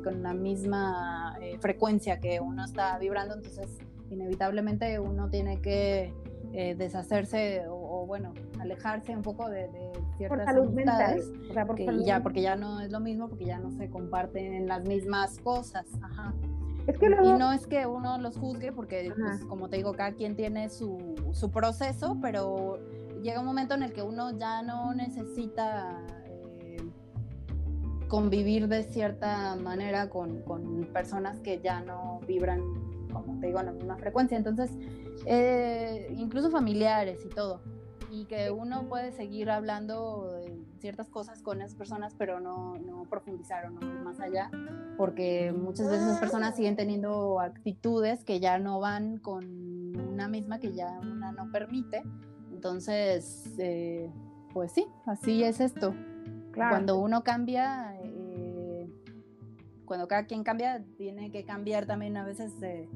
con la misma eh, frecuencia que uno está vibrando. Entonces inevitablemente uno tiene que eh, deshacerse o, o, bueno alejarse un poco de, de por ciertas salud mental, amistades o sea, por salud ya porque ya no es lo mismo porque ya no se comparten las mismas cosas. Ajá Es que y no es que uno los juzgue, porque, pues, como te digo, cada quien tiene su, su proceso, pero llega un momento en el que uno ya no necesita eh, convivir de cierta manera con, con personas que ya no vibran, como te digo, en la misma frecuencia. Entonces, eh, incluso familiares y todo. Y que uno puede seguir hablando de ciertas cosas con esas personas, pero no, no profundizar o no ir más allá porque muchas veces esas personas siguen teniendo actitudes que ya no van con una misma que ya una no permite. Entonces, eh, pues sí, así es esto. claro, Cuando uno cambia, eh, cuando cada quien cambia, tiene que cambiar también a veces de,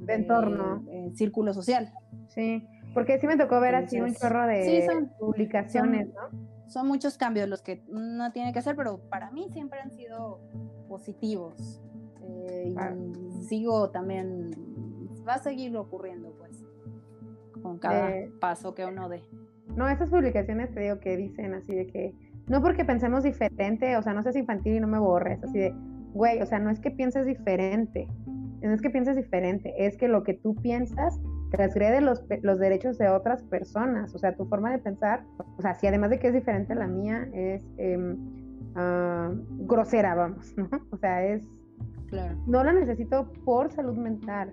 De entorno. eh, círculo social. sí, porque sí me tocó ver así un Entonces, chorro de sí, son- publicaciones, son- ¿no? Son muchos cambios los que uno tiene que hacer, pero para mí siempre han sido positivos. Eh, y sigo también, va a seguir ocurriendo, pues, con cada Eh, paso que uno dé. No, esas publicaciones te digo que dicen así de que no porque pensemos diferente, o sea, no seas infantil y no me borres, así de, güey, o sea, no es que pienses diferente, no es que pienses diferente, es que lo que tú piensas transgrede los, los derechos de otras personas. O sea, tu forma de pensar, o sea, si además de que es diferente a la mía, es em, ah, grosera, vamos, ¿no? O sea, es... Claro. No la necesito por salud mental.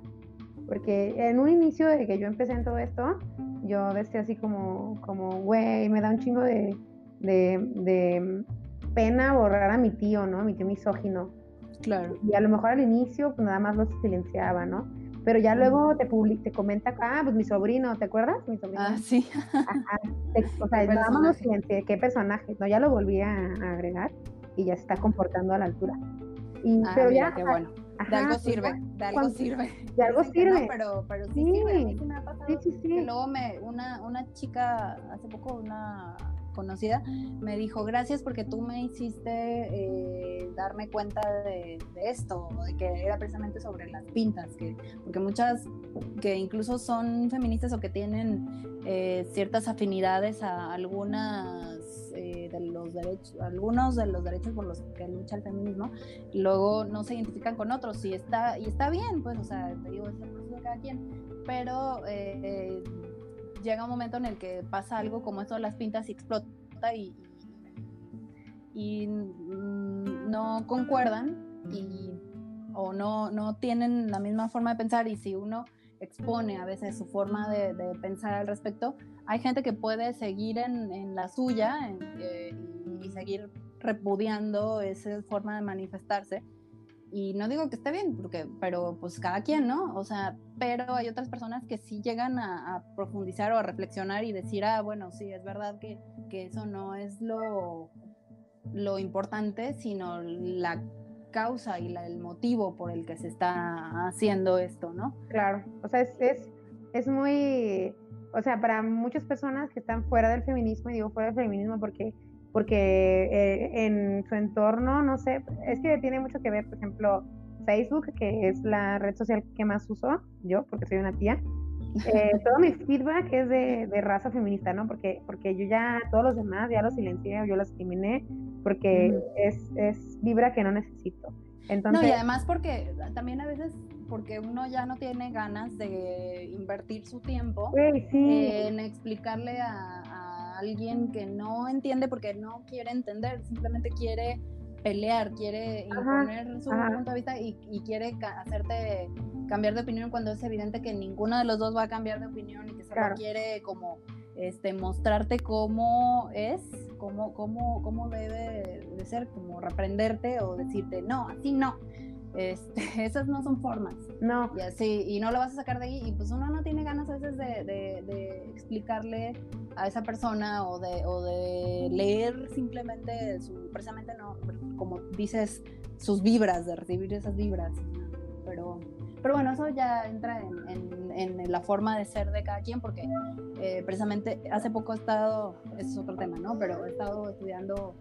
Porque en un inicio de que yo empecé en todo esto, yo decía así como, como, güey, me da un chingo de, de, de pena borrar a mi tío, ¿no? Mi tío misógino. Claro. Y a lo mejor al inicio pues nada más lo silenciaba, ¿no? Pero ya luego te, public te comenta, ah, pues mi sobrino, ¿te acuerdas? Mi sobrino. Ah, sí. Ajá. Te- o sea, Qué nada más lo personaje. silencié, qué personaje. No, ya lo volví a, a agregar y ya se está comportando a la altura. Y, Ah, pero mira, ya, qué o sea, bueno. ajá, De algo pues sirve, de algo cuando- sirve. de algo no, sirve. pero, pero sí, Sí. sirve. A mí sí me ha pasado. Sí, sí, sí. Que luego me, una, una chica, hace poco una conocida, me dijo, gracias porque tú me hiciste eh, darme cuenta de, de esto, de que era precisamente sobre las pintas, que, porque muchas que incluso son feministas o que tienen eh, ciertas afinidades a algunas eh, de los derechos, algunos de los derechos por los que lucha el feminismo, luego no se identifican con otros y está, y está bien, pues, o sea, te digo, es el proceso de cada quien, pero eh, llega un momento en el que pasa algo como esto las pintas y explota y, y, mm, no concuerdan y o no, no tienen la misma forma de pensar y si uno expone a veces su forma de, pensar al respecto, hay gente que puede seguir en, en la suya y seguir repudiando esa forma de manifestarse. Y no digo que esté bien, porque, pero pues cada quien, ¿no? O sea, pero hay otras personas que sí llegan a, profundizar o a reflexionar y decir, ah, bueno, sí, es verdad que, que eso no es lo, lo importante, sino la causa y la, el motivo por el que se está haciendo esto, ¿no? Claro, o sea, es, es, es muy, o sea, para muchas personas que están fuera del feminismo, y digo fuera del feminismo porque, porque eh, en su entorno, no sé, es que tiene mucho que ver, por ejemplo, Facebook, que es la red social que más uso yo, porque soy una tía. Eh, todo mi feedback es de, de raza feminista, ¿no? Porque, porque yo ya, todos los demás ya los silencié o yo los eliminé, porque Ujú. es, es vibra que no necesito. Entonces, No, y además porque también a veces, porque uno ya no tiene ganas de invertir su tiempo sí. en explicarle a, a alguien que no entiende porque no quiere entender, simplemente quiere pelear, quiere Ajá, imponer su ajá. punto de vista y, y quiere ca- hacerte cambiar de opinión cuando es evidente que ninguno de los dos va a cambiar de opinión y que solo Claro. quiere como este mostrarte cómo es, cómo, cómo, cómo debe de ser, como reprenderte o decirte no, así no. Este, esas no son formas. No, y así, y no lo vas a sacar de ahí, y pues uno no tiene ganas a veces de, de- de explicarle a esa persona o de, o de leer simplemente su, precisamente no, como dices, sus vibras, de recibir esas vibras, pero, pero bueno, eso ya entra en, en- en la forma de ser de cada quien, porque eh, precisamente hace poco he estado, ese es otro tema, ¿no? Pero he estado estudiando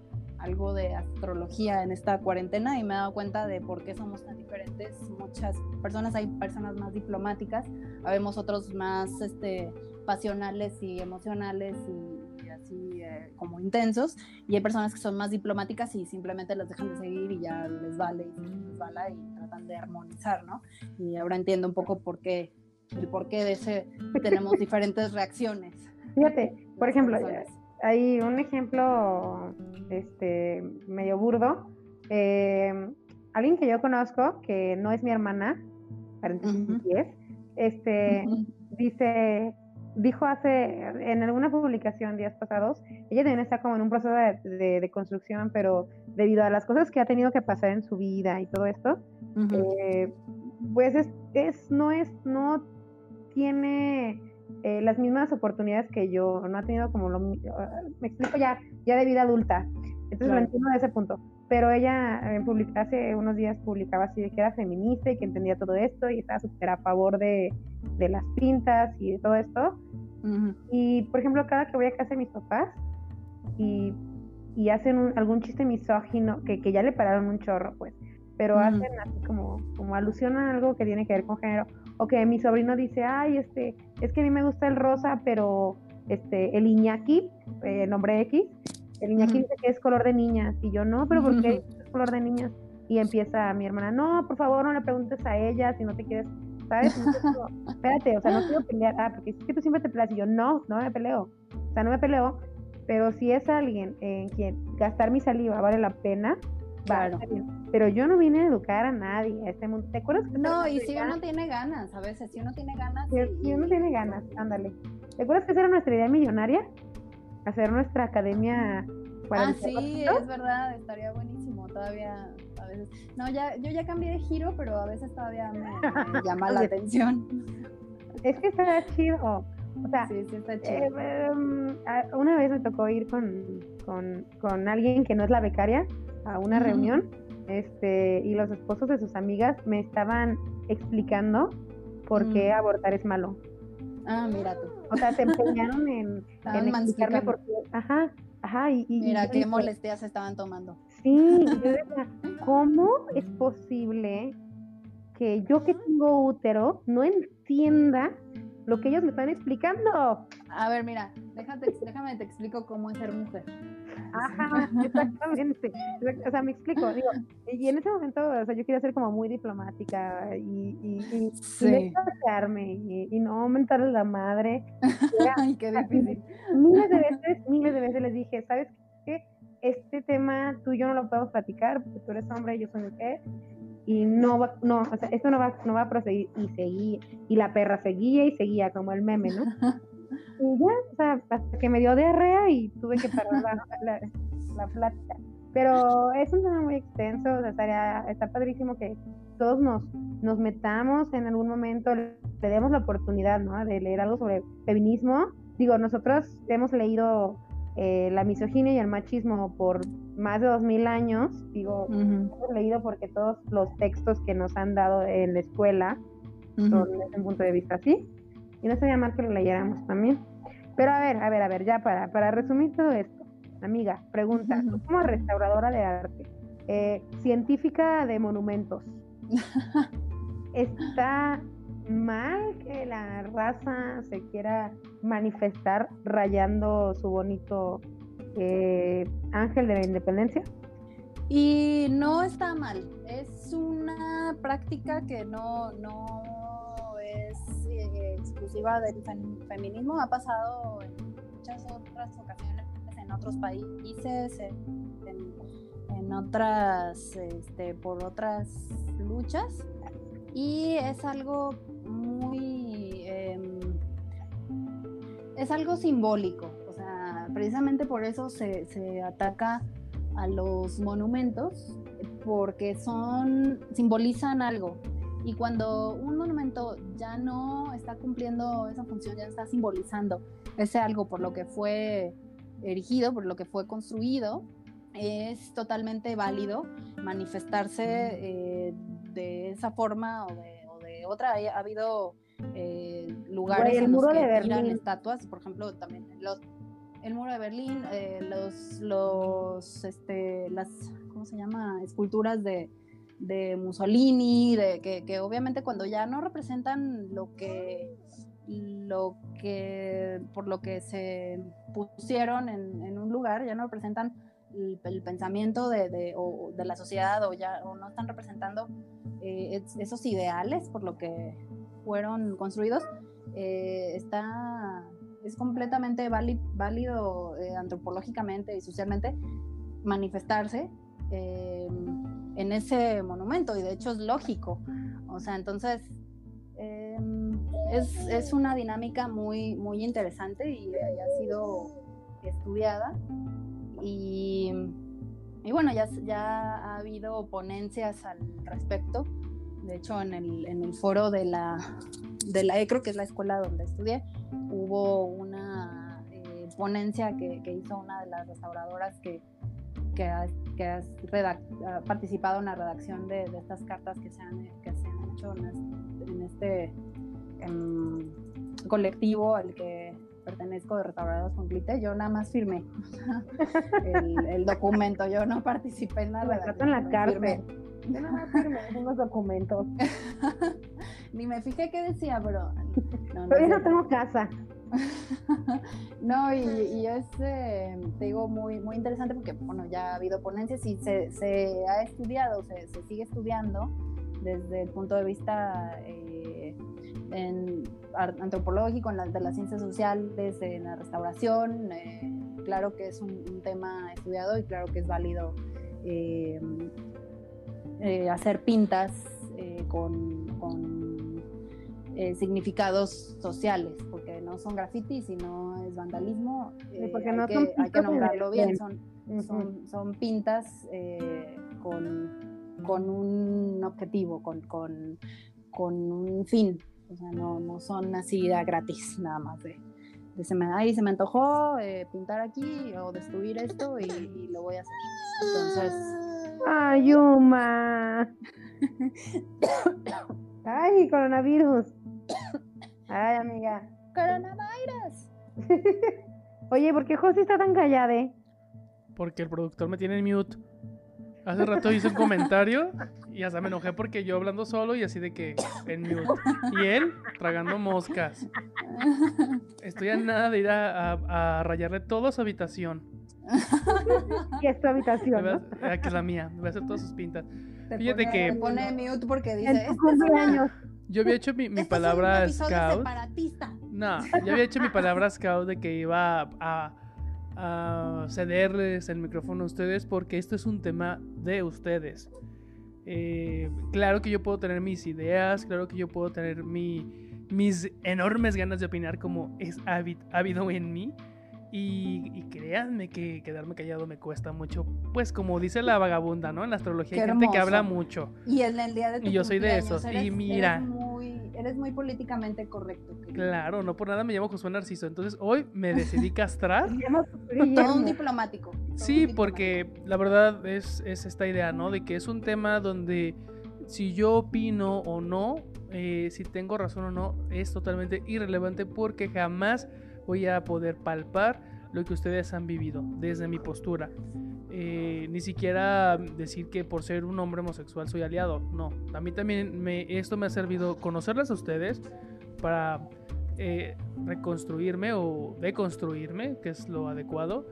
algo de astrología en esta cuarentena y me he dado cuenta de por qué somos tan diferentes. Muchas personas, hay personas más diplomáticas, habemos otros más este, pasionales y emocionales y, y así eh, como intensos, y hay personas que son más diplomáticas y simplemente las dejan de seguir y ya les vale y les resbala y tratan de armonizar, ¿no? Y ahora entiendo un poco por qué, el por qué de ese tenemos diferentes reacciones. fíjate, por ejemplo, personas. Hay un ejemplo este medio burdo. eh, alguien que yo conozco, que no es mi hermana, paréntesis Ujú. 10, este, Ujú. dice, dijo hace, en alguna publicación días pasados, ella también está como en un proceso de, de- de construcción, pero debido a las cosas que ha tenido que pasar en su vida y todo esto, eh, pues es, es, no es, no tiene eh, las mismas oportunidades que yo, no ha tenido como lo, ah, me explico ya, ya de vida adulta, entonces lo Claro. entiendo de ese punto, pero ella eh, publica- hace unos días publicaba así de que era feminista y que entendía todo esto y estaba súper a favor de, de las pintas y de todo esto, Ujú. y por ejemplo, cada que voy a casa de mis papás y, y hacen un- algún chiste misógino, que, que ya le pararon un chorro, pues, pero Ujú. hacen así como, como alusión a algo que tiene que ver con género, o que mi sobrino dice, ay, este, es que a mí me gusta el rosa, pero este, el Iñaki, eh, nombre X, el Iñaki dice que es color de niñas, y yo, no, pero ¿por qué es color de niñas? Y empieza mi hermana, no, por favor, no le preguntes a ella si no te quieres ¿sabes? espérate, o sea, no quiero pelear. Ah, porque es que tú siempre te peleas y yo, no, no me peleo. O sea, no me peleo, pero si es alguien en quien gastar mi saliva vale la pena, Claro. Pero yo no vine a educar a nadie a este mundo. ¿Te acuerdas que No, y si uno tiene ganas, a veces, si uno tiene ganas. Si, uno tiene ganas, ándale. ¿Te acuerdas que esa era nuestra idea millonaria? Hacer nuestra academia para Ah, sí, es verdad, estaría buenísimo. Todavía, a veces. No, ya, yo ya cambié de giro, pero a veces todavía me, llama la atención. Es que está chido. O sea, sí, sí está chido. Eh, em, una vez me tocó ir con, con, con alguien que no es la becaria a una reunión este, y los esposos de sus amigas me estaban explicando por qué mm. abortar es malo. Ah, mira tú. O sea, se empeñaron en, en explicarme por qué. Ajá, ajá. Y, mira, qué molestias estaban tomando. Sí, yo decía, ¿cómo es posible que yo que tengo útero no entienda lo que ellos me están explicando? A ver, mira, déjate, déjame te explico cómo es ser mujer. Ajá, exactamente. O sea, me explico, digo, y en ese momento, o sea, yo quería ser como muy diplomática y, y, y, y, y, no aumentarle la madre. Ay, qué difícil. Miles de veces, miles de veces les dije, ¿sabes qué? Este tema tú y yo no lo podemos platicar porque tú eres hombre y yo soy mujer y no va, no, o sea, esto no va, no va a proseguir y seguía, y la perra seguía y seguía como el meme, ¿no? Y ya, o sea, hasta que me dio diarrea y tuve que parar la, la, plática. Pero es un tema muy extenso, o sea, estaría, está padrísimo que todos nos, nos metamos en algún momento, le demos la oportunidad, ¿no? De leer algo sobre feminismo. Digo, nosotros hemos leído eh, la misoginia y el machismo por más de dos mil años. Digo, hemos leído porque todos los textos que nos han dado en la escuela son desde un punto de vista así. Y no sería mal que lo leyéramos también. Pero a ver, a ver, a ver, ya para, para resumir todo esto. Amiga, pregunta, tú como restauradora de arte, eh, científica de monumentos, ¿está mal que la raza se quiera manifestar rayando su bonito eh, ángel de la independencia? Y no está mal, es una práctica que no, no exclusiva del feminismo, ha pasado en muchas otras ocasiones en otros países, en, otras, este, por otras luchas, y es algo muy, em, es algo simbólico, sea, precisamente por eso se, se ataca a los monumentos, porque son, simbolizan algo, y cuando un monumento ya no está cumpliendo esa función, ya está simbolizando ese algo por lo que fue erigido, por lo que fue construido, es totalmente válido manifestarse eh, de esa forma o de, otra. Ha, habido eh, lugares en los que estatuas, por ejemplo, también los, el muro de Berlín, eh, los, los, este, las, ¿cómo se llama? Esculturas de, de Mussolini, de que, obviamente cuando ya no representan lo que lo que por lo que se pusieron en, un lugar, ya no representan el, pensamiento de, de, la sociedad o ya no están representando eh, esos ideales por lo que fueron construidos, eh, está es completamente válido, eh, antropológicamente y socialmente manifestarse en ese monumento y de hecho es lógico. O sea, entonces em, es, una dinámica muy, muy interesante y, ha sido estudiada. Y, y, bueno, ya, ya ha habido ponencias al respecto. De hecho, en el, en el foro de la, de la ECRO, que es la escuela donde estudié, hubo una eh, ponencia que, que hizo una de las restauradoras que, que ha, que has participado en la redacción de, estas cartas que se han, que se han hecho en este, em, colectivo al que pertenezco de Restaurados con Clite, yo nada más firmé el, documento, yo no participé en la redacción. en la carta. Yo nada más firmé unos documentos. Ni me fijé qué decía, pero... No, pero yo no tengo casa. no, y, es, eh, te digo, muy, muy interesante porque, bueno, ya ha habido ponencias y se, se ha estudiado, se, se, sigue estudiando desde el punto de vista eh, antropológico, en de las ciencias sociales, en la restauración. Eh, claro que es un, tema estudiado y claro que es válido eh, hacer pintas con, significados sociales, porque no son grafitis, sino es vandalismo. porque hay, no que, son hay que nombrarlo bien, son, son, son pintas con, con, un objetivo, con, con, con, un fin. O sea, no, no son así gratis, nada más de, de se, me, ay, se me antojó eh, pintar aquí o destruir esto y, y, lo voy a hacer. Entonces. ¡Ay, Yuma! ¡Ay, coronavirus! ¡Ay, amiga! ¡Coronavirus! Oye, ¿por qué José está tan callada? Porque el productor me tiene en mute. Hace rato hice un comentario y hasta me enojé porque yo hablando solo y así de que en mute. Y él tragando moscas. Estoy a nada de ir a, rayarle toda su habitación. ¿Qué es tu habitación? ¿no? Aquí es la mía. Voy a hacer todas sus pintas. Fíjate que. Me pone mute porque dice. Yo había hecho mi, mi este palabra es un scout. Separatista. No, yo había hecho mi palabra scout de que iba a a cederles el micrófono a ustedes porque esto es un tema de ustedes. Eh, claro que yo puedo tener mis ideas, claro que yo puedo tener mi, mis enormes ganas de opinar como es habido en mí. Y, créanme que quedarme callado me cuesta mucho. Pues como dice la vagabunda, ¿no? En la astrología hay gente que habla mucho. Y en el día de tu Y yo soy de esos. y mira eres muy políticamente correcto. Claro, no por nada me llamo Josué Narciso. Entonces hoy me decidí castrar. Todo un diplomático. sí, porque la verdad es, es, esta idea, ¿no? De que es un tema donde si yo opino o no, eh, si tengo razón o no, es totalmente irrelevante porque jamás voy a poder palpar lo que ustedes han vivido desde mi postura. Eh, ni siquiera decir que por ser un hombre homosexual soy aliado. No, a mí también me, esto me ha servido conocerlas a ustedes para eh, reconstruirme o deconstruirme, que es lo adecuado,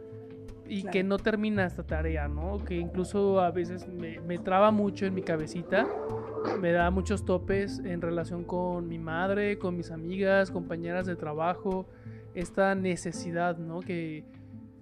y que no termina esta tarea, ¿no? Que incluso a veces me, me, traba mucho en mi cabecita, me da muchos topes en relación con mi madre, con mis amigas, compañeras de trabajo, esta necesidad, ¿no? Que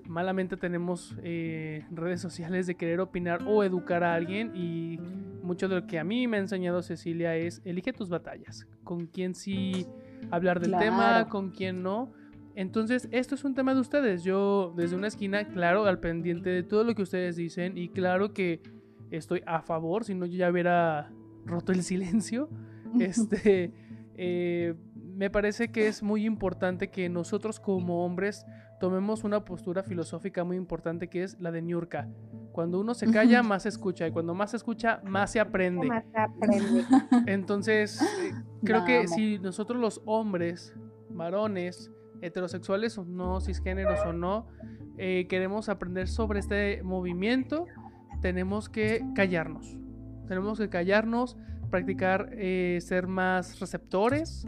malamente tenemos eh, redes sociales de querer opinar o educar a alguien y mucho de lo que a mí me ha enseñado Cecilia es elige tus batallas, con quién sí hablar del tema, con quién no. Entonces, esto es un tema de ustedes. Yo desde una esquina, claro, al pendiente de todo lo que ustedes dicen y claro que estoy a favor, si no yo ya hubiera roto el silencio. Este, eh, me parece que es muy importante que nosotros como hombres tomemos una postura filosófica muy importante que es la de Niurka. Cuando uno se calla, más se escucha. Y cuando más se escucha, más se aprende. Más se aprende. Entonces, eh, creo que si nosotros los hombres, varones, heterosexuales o no, cisgéneros o no, eh, queremos aprender sobre este movimiento, tenemos que callarnos. Tenemos que callarnos, practicar eh, ser más receptores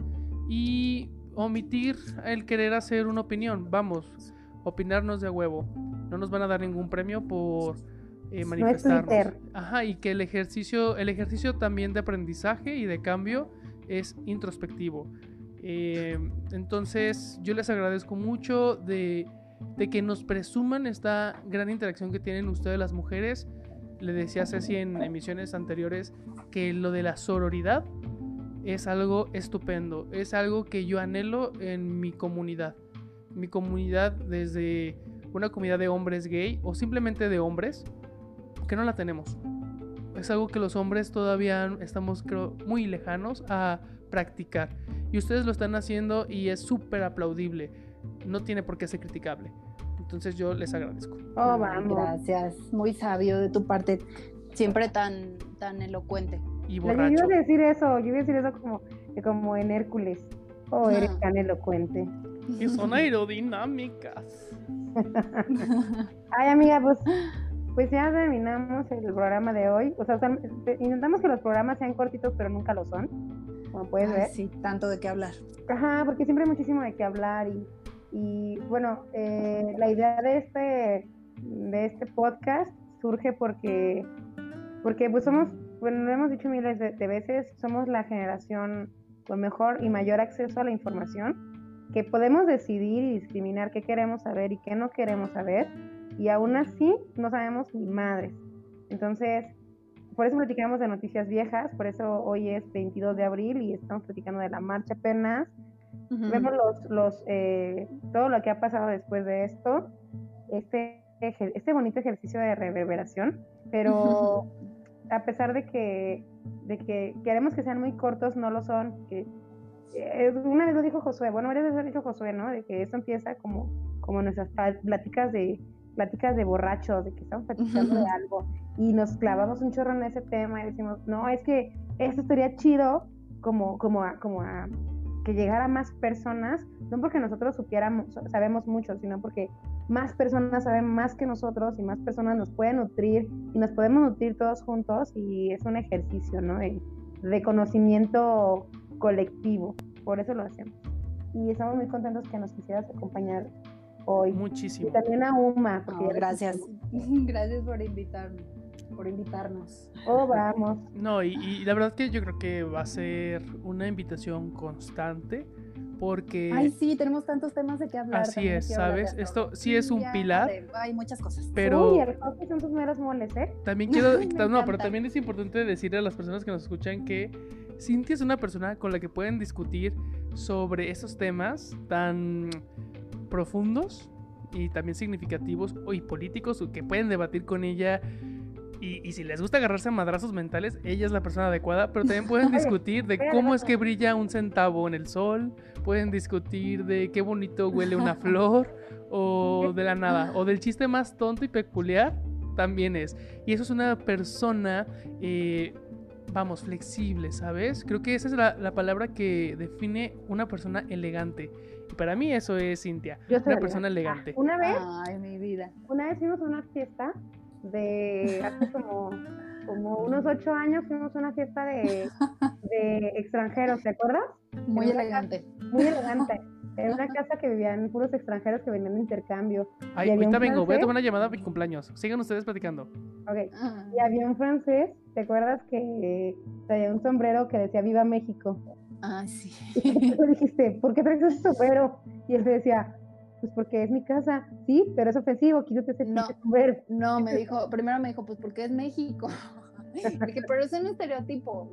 y omitir el querer hacer una opinión. Vamos, opinarnos de huevo. No nos van a dar ningún premio por eh, manifestarnos. Ajá, y que el ejercicio, el ejercicio también de aprendizaje y de cambio es introspectivo. Eh, entonces, yo les agradezco mucho de, de, que nos presuman esta gran interacción que tienen ustedes las mujeres. Le decía Ceci en emisiones anteriores que lo de la sororidad es algo estupendo, es algo que yo anhelo en mi comunidad. Mi comunidad desde una comunidad de hombres gay o simplemente de hombres, que no la tenemos. Es algo que los hombres todavía estamos creo muy lejanos a practicar. Y ustedes lo están haciendo y es súper aplaudible. No tiene por qué ser criticable. Entonces yo les agradezco. Oh, Gracias, muy sabio de tu parte, siempre tan, tan elocuente y borracho. Yo iba a decir eso, yo iba a decir eso como, como en Hércules. Oh, eres tan elocuente. Y son aerodinámicas. Ay, amiga, pues, pues ya terminamos el programa de hoy. O sea, intentamos que los programas sean cortitos, pero nunca lo son. Como puedes ver. Sí, tanto de qué hablar. Ajá, porque siempre hay muchísimo de qué hablar. Y, y bueno, eh, la idea de este, de este podcast surge porque, porque pues somos bueno, lo hemos dicho miles de, veces, somos la generación con mejor y mayor acceso a la información, que podemos decidir y discriminar qué queremos saber y qué no queremos saber, y aún así no sabemos ni madres. Entonces, por eso platicamos de noticias viejas, por eso hoy es 22 de abril y estamos platicando de la marcha apenas. Vemos los, los, eh, todo lo que ha pasado después de esto, este, este bonito ejercicio de reverberación, pero a pesar de que, de que queremos que sean muy cortos, no lo son. Que, eh, una vez lo dijo Josué, bueno, varias veces lo dijo Josué, ¿no? De que esto empieza como, como nuestras pláticas de, pláticas de borrachos, de que estamos platicando de algo y nos clavamos un chorro en ese tema y decimos, no, es que esto estaría chido como, como, a, como a que llegara más personas, no porque nosotros supiéramos, sabemos mucho, sino porque más personas saben más que nosotros y más personas nos pueden nutrir y nos podemos nutrir todos juntos y es un ejercicio, ¿no? De, conocimiento colectivo, por eso lo hacemos. Y estamos muy contentos que nos quisieras acompañar hoy. Muchísimo. Y también a Uma. gracias. gracias por invitarme por invitarnos. Oh, vamos. No, y, y, la verdad que yo creo que va a ser una invitación constante porque... Ay, sí, tenemos tantos temas de qué hablar. Así es, ¿sabes? Esto sí es un pilar. hay muchas cosas. Pero... Uy, el son tus meros moles, ¿eh? También quiero... no, pero también es importante decirle a las personas que nos escuchan que Cintia es una persona con la que pueden discutir sobre esos temas tan profundos y también significativos y políticos que pueden debatir con ella y, si les gusta agarrarse a madrazos mentales, ella es la persona adecuada, pero también pueden discutir de cómo es que brilla un centavo en el sol, pueden discutir de qué bonito huele una flor, o de la nada, o del chiste más tonto y peculiar, también es. Y eso es una persona, eh, vamos, flexible, ¿sabes? Creo que esa es la, palabra que define una persona elegante. Y para mí eso es Cintia, una persona elegante. Una vez, Ay, mi vida. Una vez fuimos a una fiesta de hace como, como unos ocho años fuimos a una fiesta de, de extranjeros, ¿te acuerdas? Muy elegante. muy elegante. Era una casa que vivían puros extranjeros que venían de intercambio. Ay, ahorita vengo, voy a tomar una llamada a mi cumpleaños. Sigan ustedes platicando. Ok. Ah. Y había un francés, ¿te acuerdas que traía un sombrero que decía Viva México? Ah, sí. Y tú dijiste, ¿por qué traes ese sombrero? Y él decía, pues porque es mi casa, sí, pero es ofensivo, quítate ese no, No, me dijo, primero me dijo, pues porque es México. dije, pero es un estereotipo.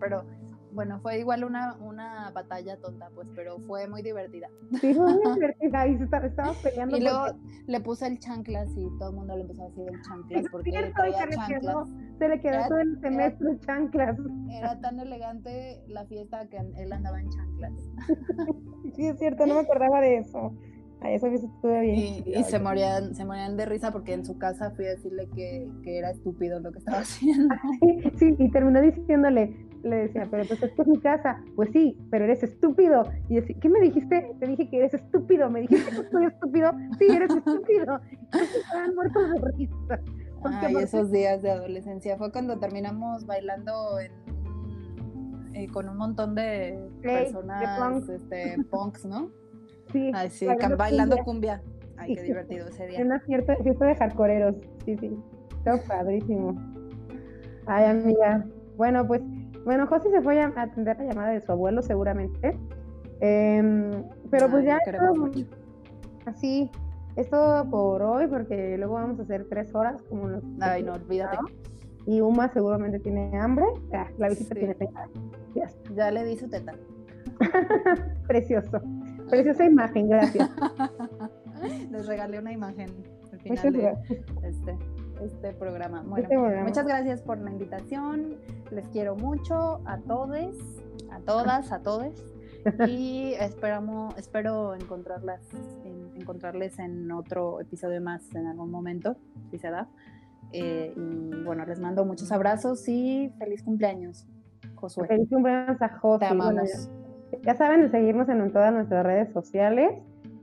pero bueno, fue igual una, una batalla tonta, pues, pero fue muy divertida. Sí, fue muy divertida y se estaba, peleando. Y luego le puse el chanclas y todo el mundo le empezó a decir el chanclas porque traía chanclas. se le quedó todo el semestre chanclas. Era tan elegante la fiesta que él andaba en chanclas. sí, es cierto, no me acordaba de eso. A eso estuve bien. Y, se morían, se morían de risa porque en su casa fui a decirle que, que era estúpido lo que estaba haciendo. Sí, y terminó diciéndole, le decía, pero pues esto es mi casa. Pues sí, pero eres estúpido. Y decía, ¿qué me dijiste? Te dije que eres estúpido. Me dijiste que soy estúpido. Sí, eres estúpido. Estaban muertos de risa. Ay, esos días de adolescencia. Fue cuando terminamos bailando en, eh, con un montón de personas, este, punks, ¿no? Sí, Ay, sí, bailando, cumbia. Ay, qué divertido ese día. Una cierta fiesta de hardcoreeros. Sí, sí. Todo padrísimo. Ay, amiga. Bueno, pues, bueno, José se fue a atender la llamada de su abuelo, seguramente. Em, pero pues ya. así, es todo por hoy, porque luego vamos a hacer tres horas, como nos. Ay, no, olvídate. Y Uma seguramente tiene hambre. Ah, la visita tiene teta. Ya, ya le di su teta. Precioso. Preciosa imagen, gracias. Les regalé una imagen al final de este, este programa. Bueno, este muchas gracias por la invitación. Les quiero mucho a todos, a todas, a todos. Y esperamos, espero encontrarlas, encontrarles en otro episodio más en algún momento, si se da. Eh, y bueno, les mando muchos abrazos y feliz cumpleaños, Josué. Feliz cumpleaños a Josué. Te amamos. Ya saben de seguirnos en todas nuestras redes sociales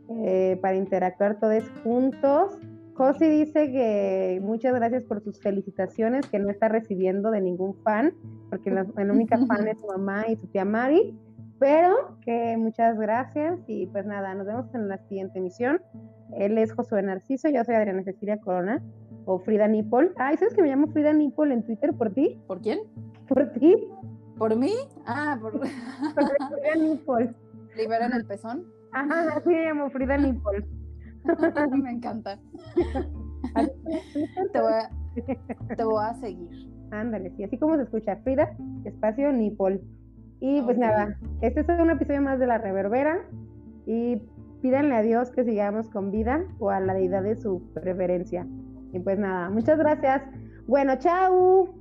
eh, para interactuar todos juntos. Josi dice que muchas gracias por sus felicitaciones que no está recibiendo de ningún fan, porque la, única fan es su mamá y su tía Mari, pero que muchas gracias y pues nada, nos vemos en la siguiente emisión. Él es Josué Narciso, yo soy Adriana Cecilia Corona o Frida Nipol. Ay, ¿sabes que me llamo Frida Nipol en Twitter por ti? ¿Por quién? Por ti. ¿Por mí? Ah, por... Frida Nipple. ¿Liberan el pezón? Ajá, así me llamo Frida Nipple. me encanta. te, voy a, te voy a seguir. Ándale, sí, así como se escucha, Frida, espacio Nipple. Y pues nada, este es un episodio más de La Reverbera y pídanle a Dios que sigamos con vida o a la deidad de su preferencia. Y pues nada, muchas gracias. Bueno, chao.